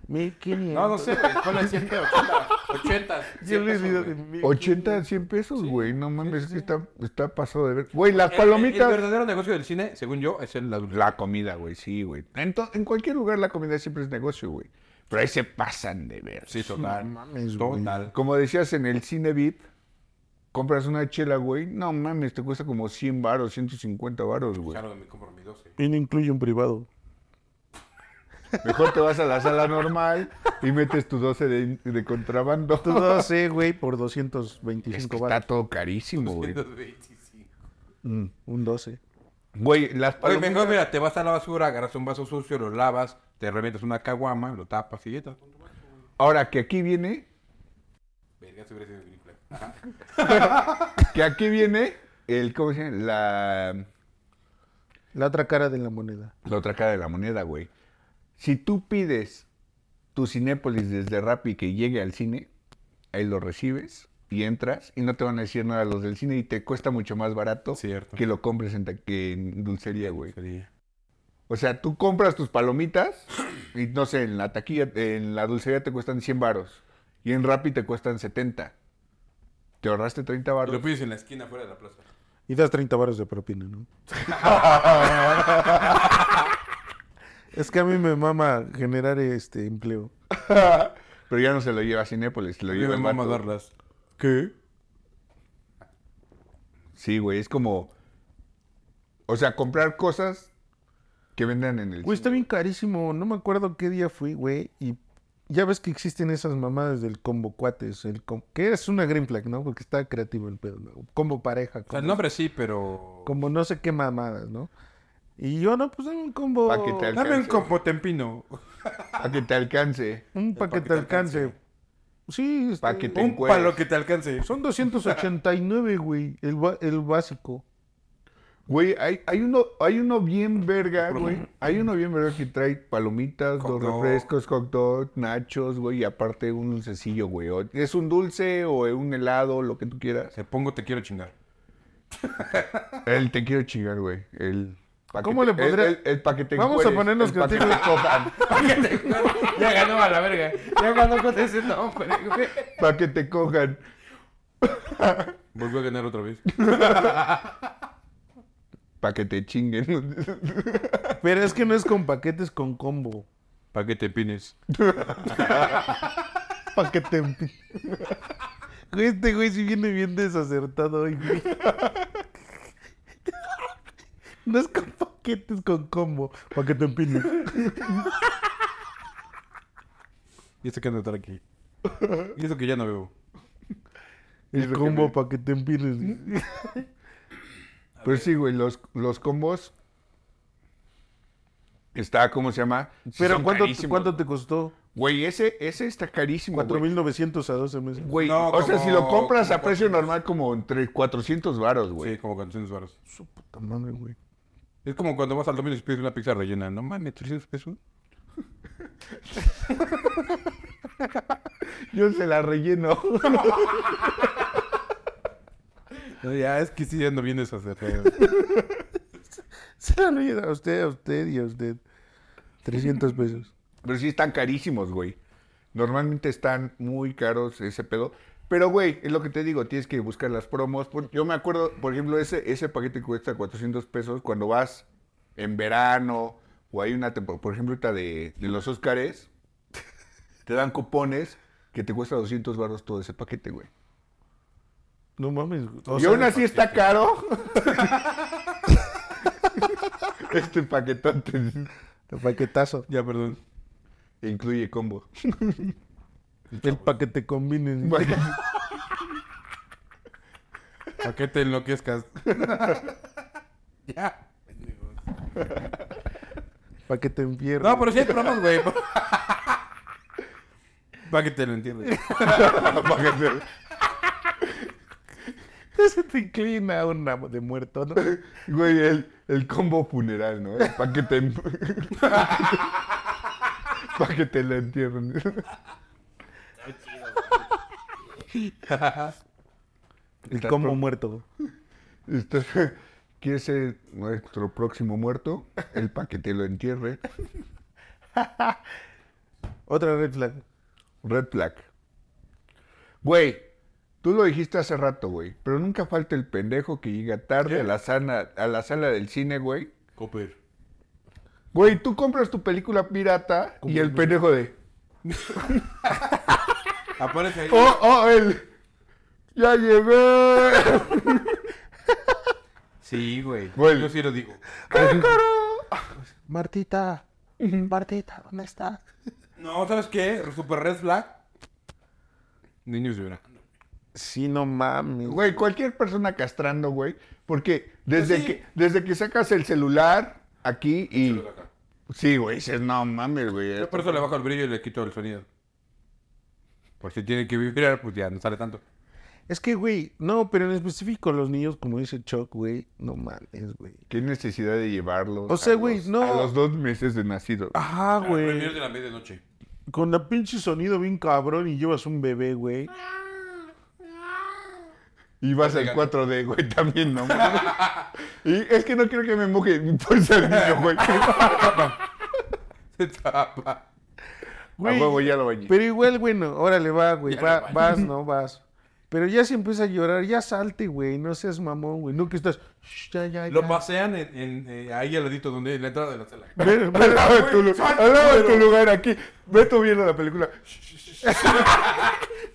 1500. No, no sé, güey, ponle 100, 80, 80. Yo 100 le pesos, digo güey. de 1500. 80, 100 pesos, güey. No mames, es que está, está pasado de ver. Güey, las El- El, palomitas. verdadero negocio del cine, según yo, es el adulto. La comida, güey, sí, güey. En, en cualquier lugar la comida siempre es negocio, güey. Pero ahí se pasan de ver. Sí, total. mames, güey. total. Como decías en el cine VIP, compras una chela, güey. No mames, te cuesta como 100 varos, 150 varos, güey. Claro, me compro mi 12. Y no incluye un privado. Mejor te vas a la sala normal y metes tu 12 de, de contrabando. Tú 12, güey, por Es 225 que está todo carísimo, güey. 125. Mm, un 12. Güey, las Oye, mejor, mira, te vas a la basura, agarras un vaso sucio, lo lavas, te revientas una caguama, lo tapas y ya está. Ahora que aquí viene, Verga, se hubiera sido Green Flag. Ajá. que aquí viene el, ¿cómo se llama? La, La otra cara de la moneda. la otra cara de la moneda, güey. Si tú pides tu Cinépolis desde Rappi que llegue al cine, ahí lo recibes y entras y no te van a decir nada los del cine y te cuesta mucho más barato Cierto. que lo compres en, ta- que en dulcería, güey. O sea, tú compras tus palomitas y no sé, en la taquilla, en la dulcería te cuestan 100 varos y en Rappi te cuestan 70. Te ahorraste 30 Lo varos. pides en la esquina fuera de la plaza. Y das 30 baros de propina, ¿no? es que a mí me mama generar este empleo. Pero ya no se lo lleva a Cinépolis, se lo A lleva me el mama darlas. ¿Qué? Sí, güey, es como... O sea, comprar cosas que vendan en el Güey, está bien carísimo. No me acuerdo qué día fui, güey. Y ya ves que existen esas mamadas del combo cuates. El com- que es una green flag, ¿no? Porque está creativo el pedo. ¿no? Combo pareja. O sea, Combo, el nombre sí, pero... como no sé qué mamadas, ¿no? Y yo, no, pues dame un combo. Pa' que te al- Dame un compo tempino. Para que te alcance. Un pa' pa' que que te alcance. alcance. Sí, está Pa' que te Un encueres. palo que te alcance. Son 289, güey. El, el básico. Güey, hay, hay uno, hay uno bien verga, güey. Hay uno bien verga que trae palomitas, Hot dos dog. refrescos, hot dog, nachos, güey, y aparte un dulcecillo, güey. O- Es un dulce o un helado, lo que tú quieras. Te pongo te quiero chingar. El te quiero chingar, güey. El ¿Cómo te- le pondría? El, el, el pa' que te Vamos a ponernos pa' que creativos. te cojan. ya ganó a la verga. Ya ganó con ese nombre, güey. Pa' que te cojan. Volvió a ganar otra vez. Pa' que te chinguen. Pero es que no es con paquetes, con combo. ¿Para qué te pines? Pa' que te... este güey sí viene bien desacertado hoy, güey. No es con paquetes, con combo. Pa' que te empines. Y eso que ando estar aquí. Y eso que ya no veo. El combo me- pa' que te empines. Pero sí, güey, los, los combos. Está, ¿cómo se llama? Pero ¿cuánto. ¿cuánto te costó? Güey, ese, ese está carísimo. güey. 4.900 a 12 meses. Güey, No, o sea, si lo compras a precio 400. normal, como entre 400 varos, güey. Sí, como 400 baros. Su puta madre, güey. Es como cuando vas al Domino's y pides una pizza rellena. No mames, 300 pesos. Yo se la relleno. No, ya, es que sí ando bien desacertado. Se la olvida a usted, a usted y a usted. 300 pesos. Pero sí están carísimos, güey. Normalmente están muy caros ese pedo. Pero, güey, es lo que te digo, tienes que buscar las promos. Yo me acuerdo, por ejemplo, ese, ese paquete cuesta 400 pesos cuando vas en verano o hay una temporada, por ejemplo, de, de los Óscares, te dan cupones que te cuesta 200 baros todo ese paquete, güey. No mames. o y aún así está caro. este paquetón te- El paquetazo. ya, perdón. incluye combo. El paquete combinen. ¿Para qué te enloquezcas? ya. Paquete enfierro. No, pero sí hay promos, güey. Para que te lo entiendas. Paquete- Se te inclina una de muerto, ¿no? Güey, el, el combo funeral, ¿no? El paquete. Para que te lo entierren. El combo muerto. Estás- ¿Quieres ser nuestro próximo muerto? El pa' que te lo entierre. Otra red flag. Red flag. Güey, tú lo dijiste hace rato, güey. Pero nunca falta el pendejo que llega tarde ¿Qué? a la, sala, a la sala del cine, güey. Cooper. Güey, tú compras tu película pirata y el pendejo de... Aparece ahí. ¡Oh, oh, él! ¡Ya llegué! Sí, güey. Güey. Yo sí lo digo. Martita. Martita, ¿dónde estás? No, ¿sabes qué? Super red flag. Niños llorando. Sí, no mames. Güey, cualquier persona castrando, güey. Porque desde, Pues sí. que, desde que sacas el celular aquí y... Sí, güey, dices, no mames, güey. Yo por eso le bajo el brillo y le quito el sonido. Por si tiene que vibrar, pues ya no sale tanto. Es que, güey, no, pero en específico los niños, como dice Chuck, güey, no mames, güey. ¿Qué necesidad de llevarlos? O sea, a güey, los- no. A los dos meses de nacido. Ajá, Premier güey. de la medianoche. Con la pinche sonido bien cabrón y llevas un bebé, güey. Y vas al 4D, güey, también, no mames. Y es que no quiero que me moje por ser niño, güey. Se tapa. A Güey, huevo, ya lo bañé. Pero igual, bueno, órale, va, güey. Va, vas, no vas. Pero ya si empieza a llorar, ya salte, güey. No seas mamón, güey. No que estás. "Shh, ya, ya, Lo ya". pasean en, en, eh, ahí al ladito donde en la entrada de la sala. Ve- ve- Al lado de tu, lugar aquí. Ve tú viendo la película.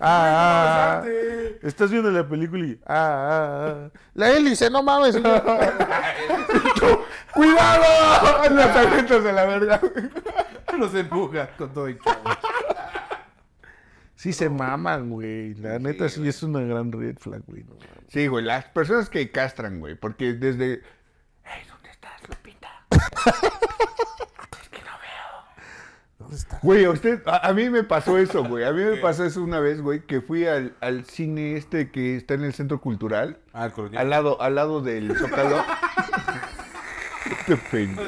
Ah, ah, ah. Estás viendo la película y. Ah, ah, ah. La hélice, no mames. ¡Cuidado! Las agentas de la verga. Los empuja con todo y chavo. Sí se maman, güey. La neta sí es una gran red flag, güey. no. Sí, güey, las personas que castran, güey. Porque desde. Hey, ¿dónde estás, Lupita? ¿Dónde está? Güey, a usted, a, a mí me pasó eso, güey. A mí me pasó eso una vez, güey, que fui al, al cine este que está en el centro cultural, Ah, el colonial. al lado, al lado del Zócalo. Qué pena.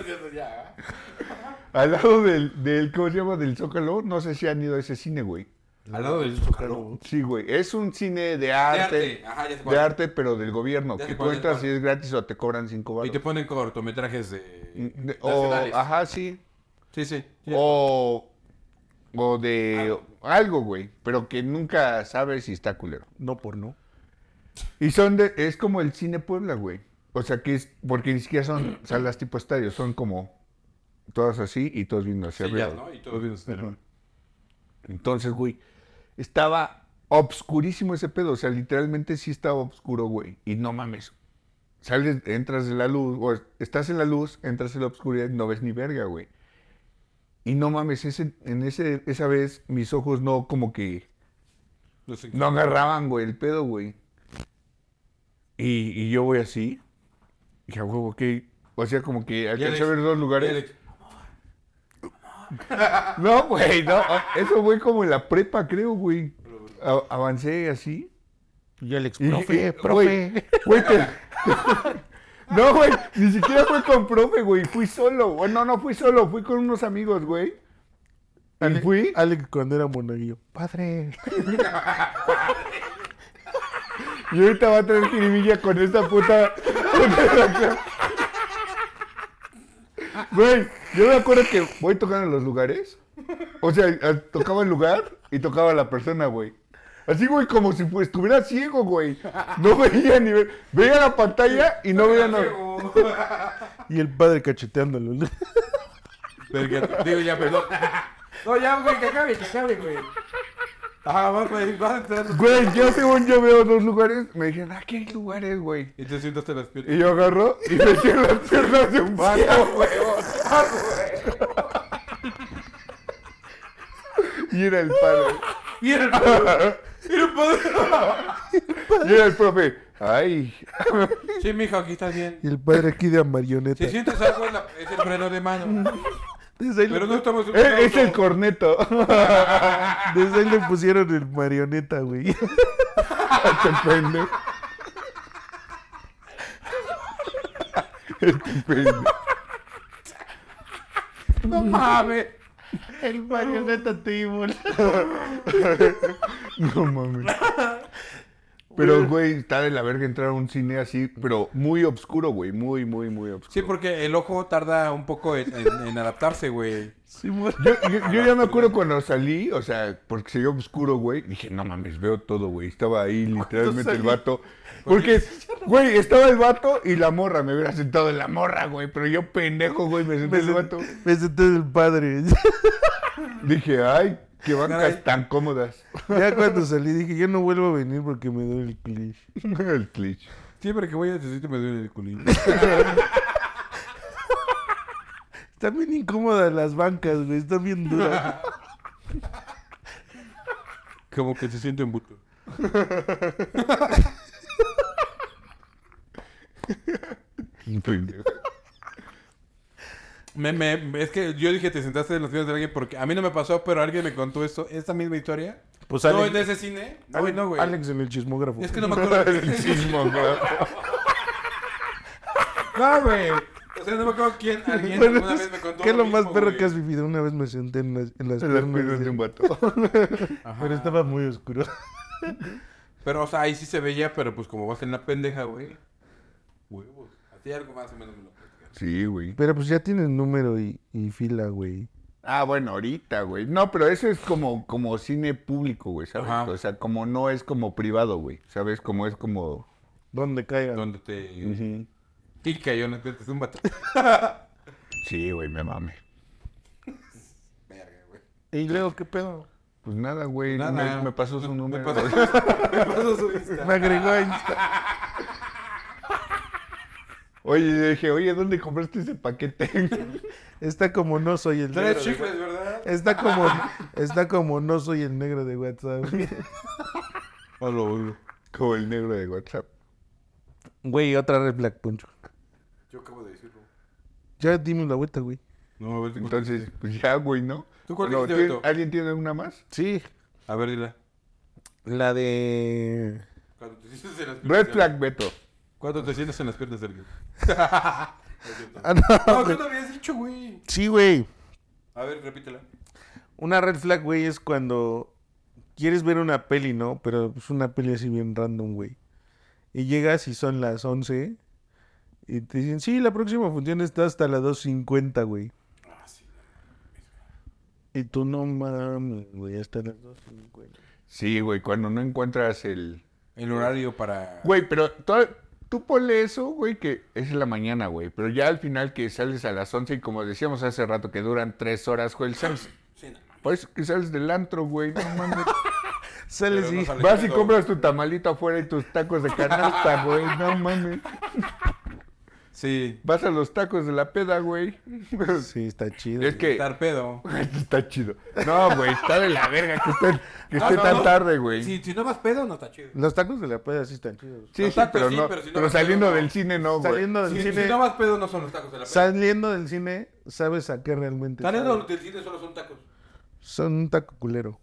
Al lado del, del, ¿cómo se llama? Del Zócalo. No sé si han ido a ese cine, güey. Al lado del Zócalo. Sí, güey. Es un cine de De arte. arte. Ajá, ya sé De arte, pero del gobierno. Ya Que tú entras y es gratis o te cobran cinco Y baros. te ponen cortometrajes de... De- o, ajá, sí. Sí, sí. O, o de algo, güey. Pero que nunca sabes si está culero. No por no. Y son de, es como el cine Puebla, güey. O sea que es, porque ni siquiera son salas tipo estadio, son como todas así y todos viendo hacia Sillas, arriba. ¿no? Y todos viendo Ajá. Entonces, güey, estaba obscurísimo ese pedo. O sea, literalmente sí estaba obscuro, güey. Y no mames. Sales, entras de la luz, o estás en la luz, entras en la oscuridad y no ves ni verga, güey. Y no mames, ese, en ese, esa vez mis ojos no como que No sé. no agarraban, güey, el pedo, güey. Y, y yo voy así. Y a huevo, que. O sea, como que alcancé a ver dos lugares. No, güey, no. Eso fue como en la prepa, creo, güey. A- avancé así. Y Alex, Y- profe, y- profe. Güey, te- No, güey, ni siquiera fue con profe, güey. Fui solo. Bueno, no, no fui solo, fui con unos amigos, güey. Y Ale- fui. Alex cuando era monaguillo. Padre. Y ahorita va a traer jiribilla con esta puta. Güey, yo me acuerdo que voy tocando en los lugares. O sea, a- tocaba el lugar y tocaba la persona, güey. Así, güey, como si estuviera ciego, güey. No veía ni ver. Veía la pantalla y no veía nada. Y el padre cacheteándolo. Verga, Digo ya, perdón. No, ya, güey, que acabe, que acabe, güey. Ajá, vas, güey, vas a entrar. Güey, yo según yo veo dos lugares, me dijeron, ah, ¿qué lugares, güey? Y te sientas en las piernas. Y yo agarro y me cierro las piernas de un vato. Y era el padre. Y era el padre. Y era el padre. Y era el profe. Ay. Sí, mijo, aquí estás bien. Y el padre aquí de marioneta. Si sientes algo, es el freno de mano. Desde ahí, Pero no estamos en un Es, el corneto. desde ahí le pusieron el marioneta, güey. Este pendejo. Este pendejo. No mames. El marioneta table. No mames. Pero, güey, está de la verga entrar a un cine así, pero muy oscuro, güey. Muy, muy, muy oscuro. Sí, porque el ojo tarda un poco en, en- en adaptarse, güey. Yo, yo- yo ya me acuerdo cuando salí, o sea, porque se vio oscuro, güey. Dije, no mames, veo todo, güey. Estaba ahí literalmente el vato. Porque, güey, estaba el vato y la morra. Me hubiera sentado en la morra, güey. Pero yo, pendejo, güey, me senté en el vato. Me senté el padre. Dije, ay, qué bancas tan cómodas. ya cuando salí dije, yo no vuelvo a venir porque me duele el cliché. el glitch. Siempre que voy a necesito me duele el culín. Están bien incómodas las bancas, güey. Están bien duras. Como que se siente en buto. Pendejo. Me, me, es que yo dije te sentaste en los pies de alguien porque a mí no me pasó, pero alguien me contó esto, esta misma historia. Pues no, Alex, en ese cine. No, Alex, no, güey. Alex en el chismógrafo. Es que no me acuerdo. El chismo, güey. no, güey. O sea, no me acuerdo quién, alguien Bueno, alguna vez me contó. ¿Qué es lo más mismo, perro güey. que has vivido? Una vez me senté en las, en las En piernas de de- un vato. Ajá. Pero estaba muy oscuro. Pero, o sea, ahí sí se veía, pero pues como vas en la pendeja, güey. Huevos. Así algo más o menos me lo. Sí, güey. Pero pues ya tienen número y, y fila, güey. Ah, bueno, ahorita, güey. No, pero eso es como, como cine público, güey, ¿sabes? Ajá. O sea, como no es como privado, güey. ¿Sabes? Como es como... Donde caiga. Donde te... Ujú. Y cayó en el es un vato. Sí, güey, me mame. Verga, güey. ¿Y luego qué pedo? Pues nada, güey. Nada. Me, me pasó su Me número. pasó, me pasó su Insta. Me agregó a Insta. Oye, yo dije, oye, ¿dónde compraste ese paquete? Está como no soy el negro. Tres de chicles, ¿verdad? Está como, está como no soy el negro de WhatsApp. Hola, hola. como el negro de WhatsApp. Güey, otra red Black Punch. Yo acabo de decirlo. Ya dimos la vuelta, güey. No, a ver, Entonces, pues ya, güey, ¿no? ¿Tú cuál Bueno, dijiste, ¿tiene- Beto? ¿Alguien tiene una más? Sí, A ver, dila. la de... Cuando te las piernas Red flag, Beto. Cuando te sientes en las piernas alguien. Ah, no, No, tú lo habías dicho, güey. Sí, güey. A ver, repítela. Una red flag, güey, es cuando quieres ver una peli, ¿no? Pero es una peli así bien random, güey. Y llegas y son las 11 y te dicen, sí, la próxima función está hasta las 2.50, güey. Y tú no mames, güey, hasta las 2.50. Sí, güey, cuando no encuentras el... El horario para... Güey, pero to- tú ponle eso, güey, que es en la mañana, güey. Pero ya al final que sales a las 11 y como decíamos hace rato que duran tres horas, güey, sales... Sí, no. Por eso que sales del antro, güey, no mames. Sales no y... Vas y compras tu tamalito afuera y tus tacos de canasta, güey, no mames. Sí. Vas a los tacos de la peda, güey. Sí, está chido. Es que... Estar pedo. Está chido. No, güey, está de la verga que esté, que No, esté no, tan no. tarde, güey. Si, si no vas pedo, no está chido. Los tacos de la peda sí están chidos. Sí, Los sí, tacos pero sí, no. pero si no pero saliendo pedo, no. del cine no, güey. Saliendo del Si, cine... si no vas pedo, no son los tacos de la peda. Saliendo del cine, sabes a qué realmente Saliendo sabe. del cine solo son tacos. Son un taco culero.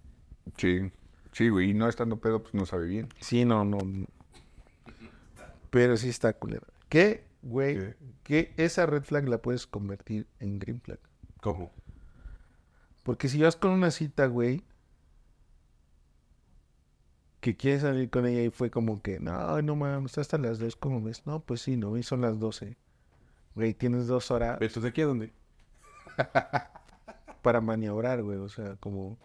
Sí, sí, güey. Y no estando pedo, pues no sabe bien. Sí, no, no. no. Pero sí está culero. ¿Qué, güey? ¿Qué? Que esa red flag la puedes convertir en green flag. ¿Cómo? Porque si vas con una cita, güey, que quieres salir con ella y fue como que, no, no mames, hasta las dos, ¿cómo ves? No, pues sí, no, y son las 12. Güey, tienes dos horas ¿Besos de aquí a dónde? para maniobrar, güey, o sea, como...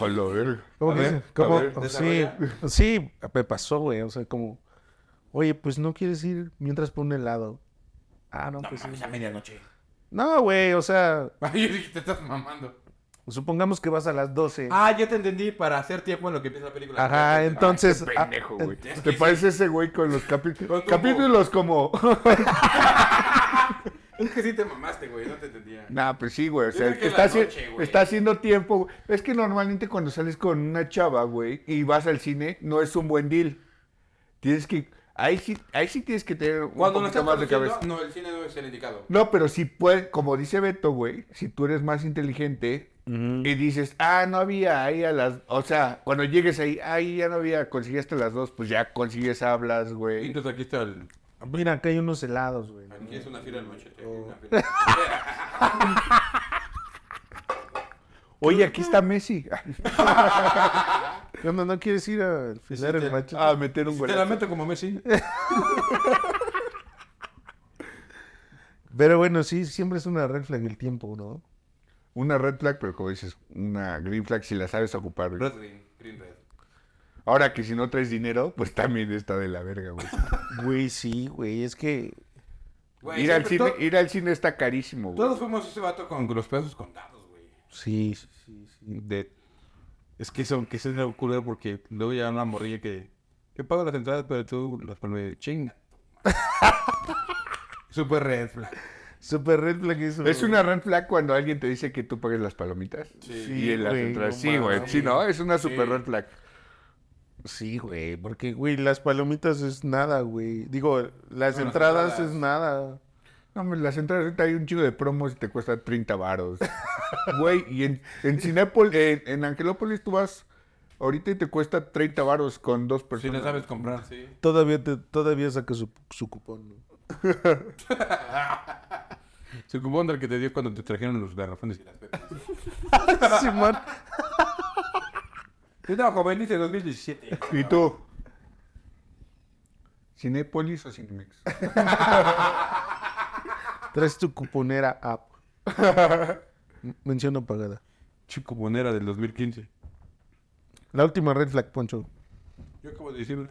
Hola, verga. ¿Cómo A que ver, cómo- a ver, sí, sí, me pasó, güey, o sea, como, oye, pues no quieres ir mientras por un helado. Ah, no, No pues sí. mames, a medianoche. No, güey, o sea, Ay, yo dije, te estás mamando. supongamos que vas a las 12. Ah, ya te entendí, para hacer tiempo en lo que empieza la película. Ajá, entonces... Qué ah, pendejo, güey. ¿Te parece ese güey con los capítulos? Capítulos como. Es que sí te mamaste, güey, no te entendía. Nah, pues sí, güey. O sea, está, noche, güey. está haciendo tiempo. güey. Es que normalmente cuando sales con una chava, güey, y vas al cine, no es un buen deal. Tienes que. Ahí sí, ahí sí tienes que tener un Cuando no poquito estás más de cabeza. no, el cine no es el indicado. No, pero si puedes, como dice Beto, güey, si tú eres más inteligente y dices, ah, no había ahí a las, o sea, cuando llegues ahí, ahí ya no había, conseguiste las dos, pues ya consigues, hablas, güey. Entonces aquí está el... Mira, acá hay unos helados, güey. Aquí es una fila del machete. Oh. una fila. Oye, aquí está Messi. Cuando no quieres ir a afilar Sí, el te- machete. Ah, meter un Te la meto como Messi. Pero bueno, sí, siempre es una red flag el tiempo, ¿no? Una red flag, pero como dices, una green flag si la sabes ocupar. güey. Red, green, green, red. Ahora que si no traes dinero, pues también está de la verga, güey. Güey, sí, güey, es que... Güey, Ir al, cine, ir al cine está carísimo, güey. Todos fuimos ese vato con los pesos contados, güey. Sí, sí, sí. sí. De... Es que son que se me ocurre porque luego ya una morrilla que... Que pago las entradas, pero tú las pones chinga. Super red flag. Super red flag eso. Es una red flag cuando alguien te dice que tú pagues las palomitas. Sí, y en las güey, entradas. no Sí, güey. Sí, no, es una super Sí. red flag. Sí, güey, porque, güey, las palomitas es nada, güey. Digo, las No, las entradas entradas. es nada. No, hombre, las entradas ahorita hay un chico de promos y te cuesta 30 varos. Güey, y en, en Cinépolis, en, en Angelópolis tú vas ahorita y te cuesta 30 varos con dos Si personas. no sabes comprar, sí. Todavía te, todavía saca su, su cupón. ¿no? Su cupón del que te dio cuando te trajeron los garrafones y las pepas. Simón. Yo estaba joven, dice 2017. ¿Y tú? ¿Cinépolis o Cinemex? Traes tu cuponera app. Mención no pagada. Chico Bonera del 2015. La última red flag, Poncho. Yo acabo de decirlo.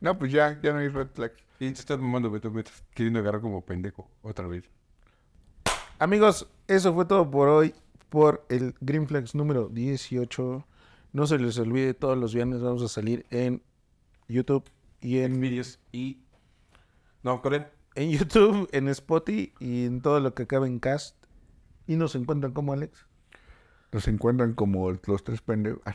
No, pues ya, ya no hay red flags. Y te estás mamando, Beto, me estás queriendo agarrar como pendejo otra vez. Amigos, eso fue todo por hoy. Por el Green Flags número 18. No se les olvide, todos los viernes vamos a salir en YouTube y en, Vídeos y... No, Corea. en YouTube, en Spotify y en todo lo que acabe en cast. Y nos encuentran como Alex. Nos encuentran como los tres pendejos.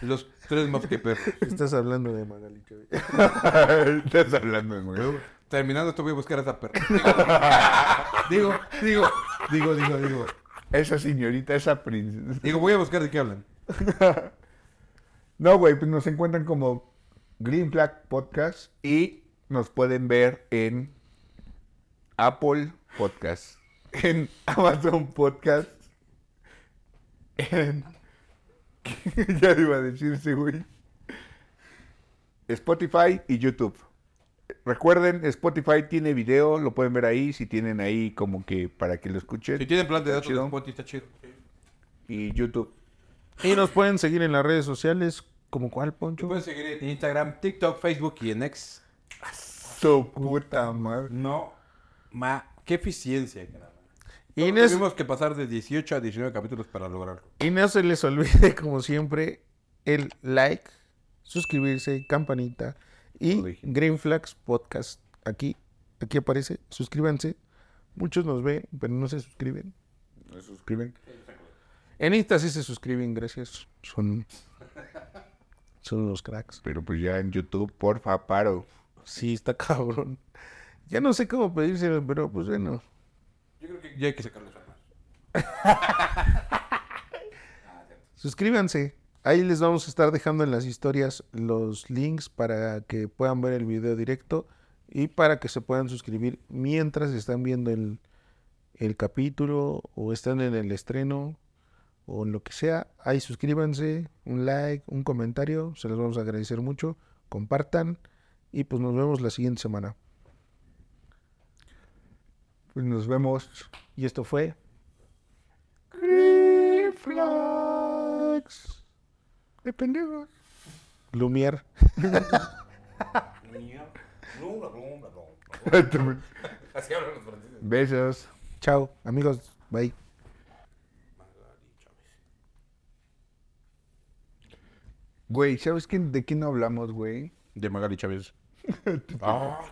Los tres más que perros. Estás hablando de Magali. Estás hablando de nuevo. Terminando esto voy a buscar a esa perra. Digo, digo, digo, digo, digo. Esa señorita, esa princesa. Digo, voy a buscar de qué hablan. No, güey, pues nos encuentran como Green Flag Podcast y nos pueden ver en Apple Podcast, en Amazon Podcast, en... ya iba a decirse, güey. Spotify y YouTube. Recuerden, Spotify tiene video, lo pueden ver ahí, si tienen ahí como que para que lo escuchen. Si tienen plan de datos. Spotify, está chido. Y YouTube. Y nos pueden seguir en las redes sociales. ¿Como cuál, Poncho? puedes seguir en Instagram, TikTok, Facebook y en X. Su puta madre. No, ma, qué eficiencia, caramba. Y Solo no, Tuvimos que pasar de 18 a 19 capítulos para lograrlo. y no se les olvide, como siempre, el like, suscribirse, campanita y Lo dije. Green Flags Podcast. Aquí, aquí aparece. Suscríbanse. Muchos nos ven, pero no se suscriben. ¿Me suscriben? En Insta sí se suscriben, gracias. Son, son unos cracks. Pero pues ya en YouTube, porfa, paro. Sí, está cabrón. Ya no sé cómo pedírselo, pero pues bueno. Yo creo que ya hay que más. Suscríbanse. Ahí les vamos a estar dejando en las historias los links para que puedan ver el video directo y para que se puedan suscribir mientras están viendo el, el capítulo o están en el estreno o en lo que sea. Ahí suscríbanse, un like, un comentario, se los vamos a agradecer mucho. Compartan y pues nos vemos la siguiente semana. Pues nos vemos. Y esto fue Green Flags. De pendejos. Lumière. Así hablan los franceses. Besos. Chao, amigos. Bye. Güey, ¿sabes quién, de quién no hablamos, güey? De Magali Chávez. Ah,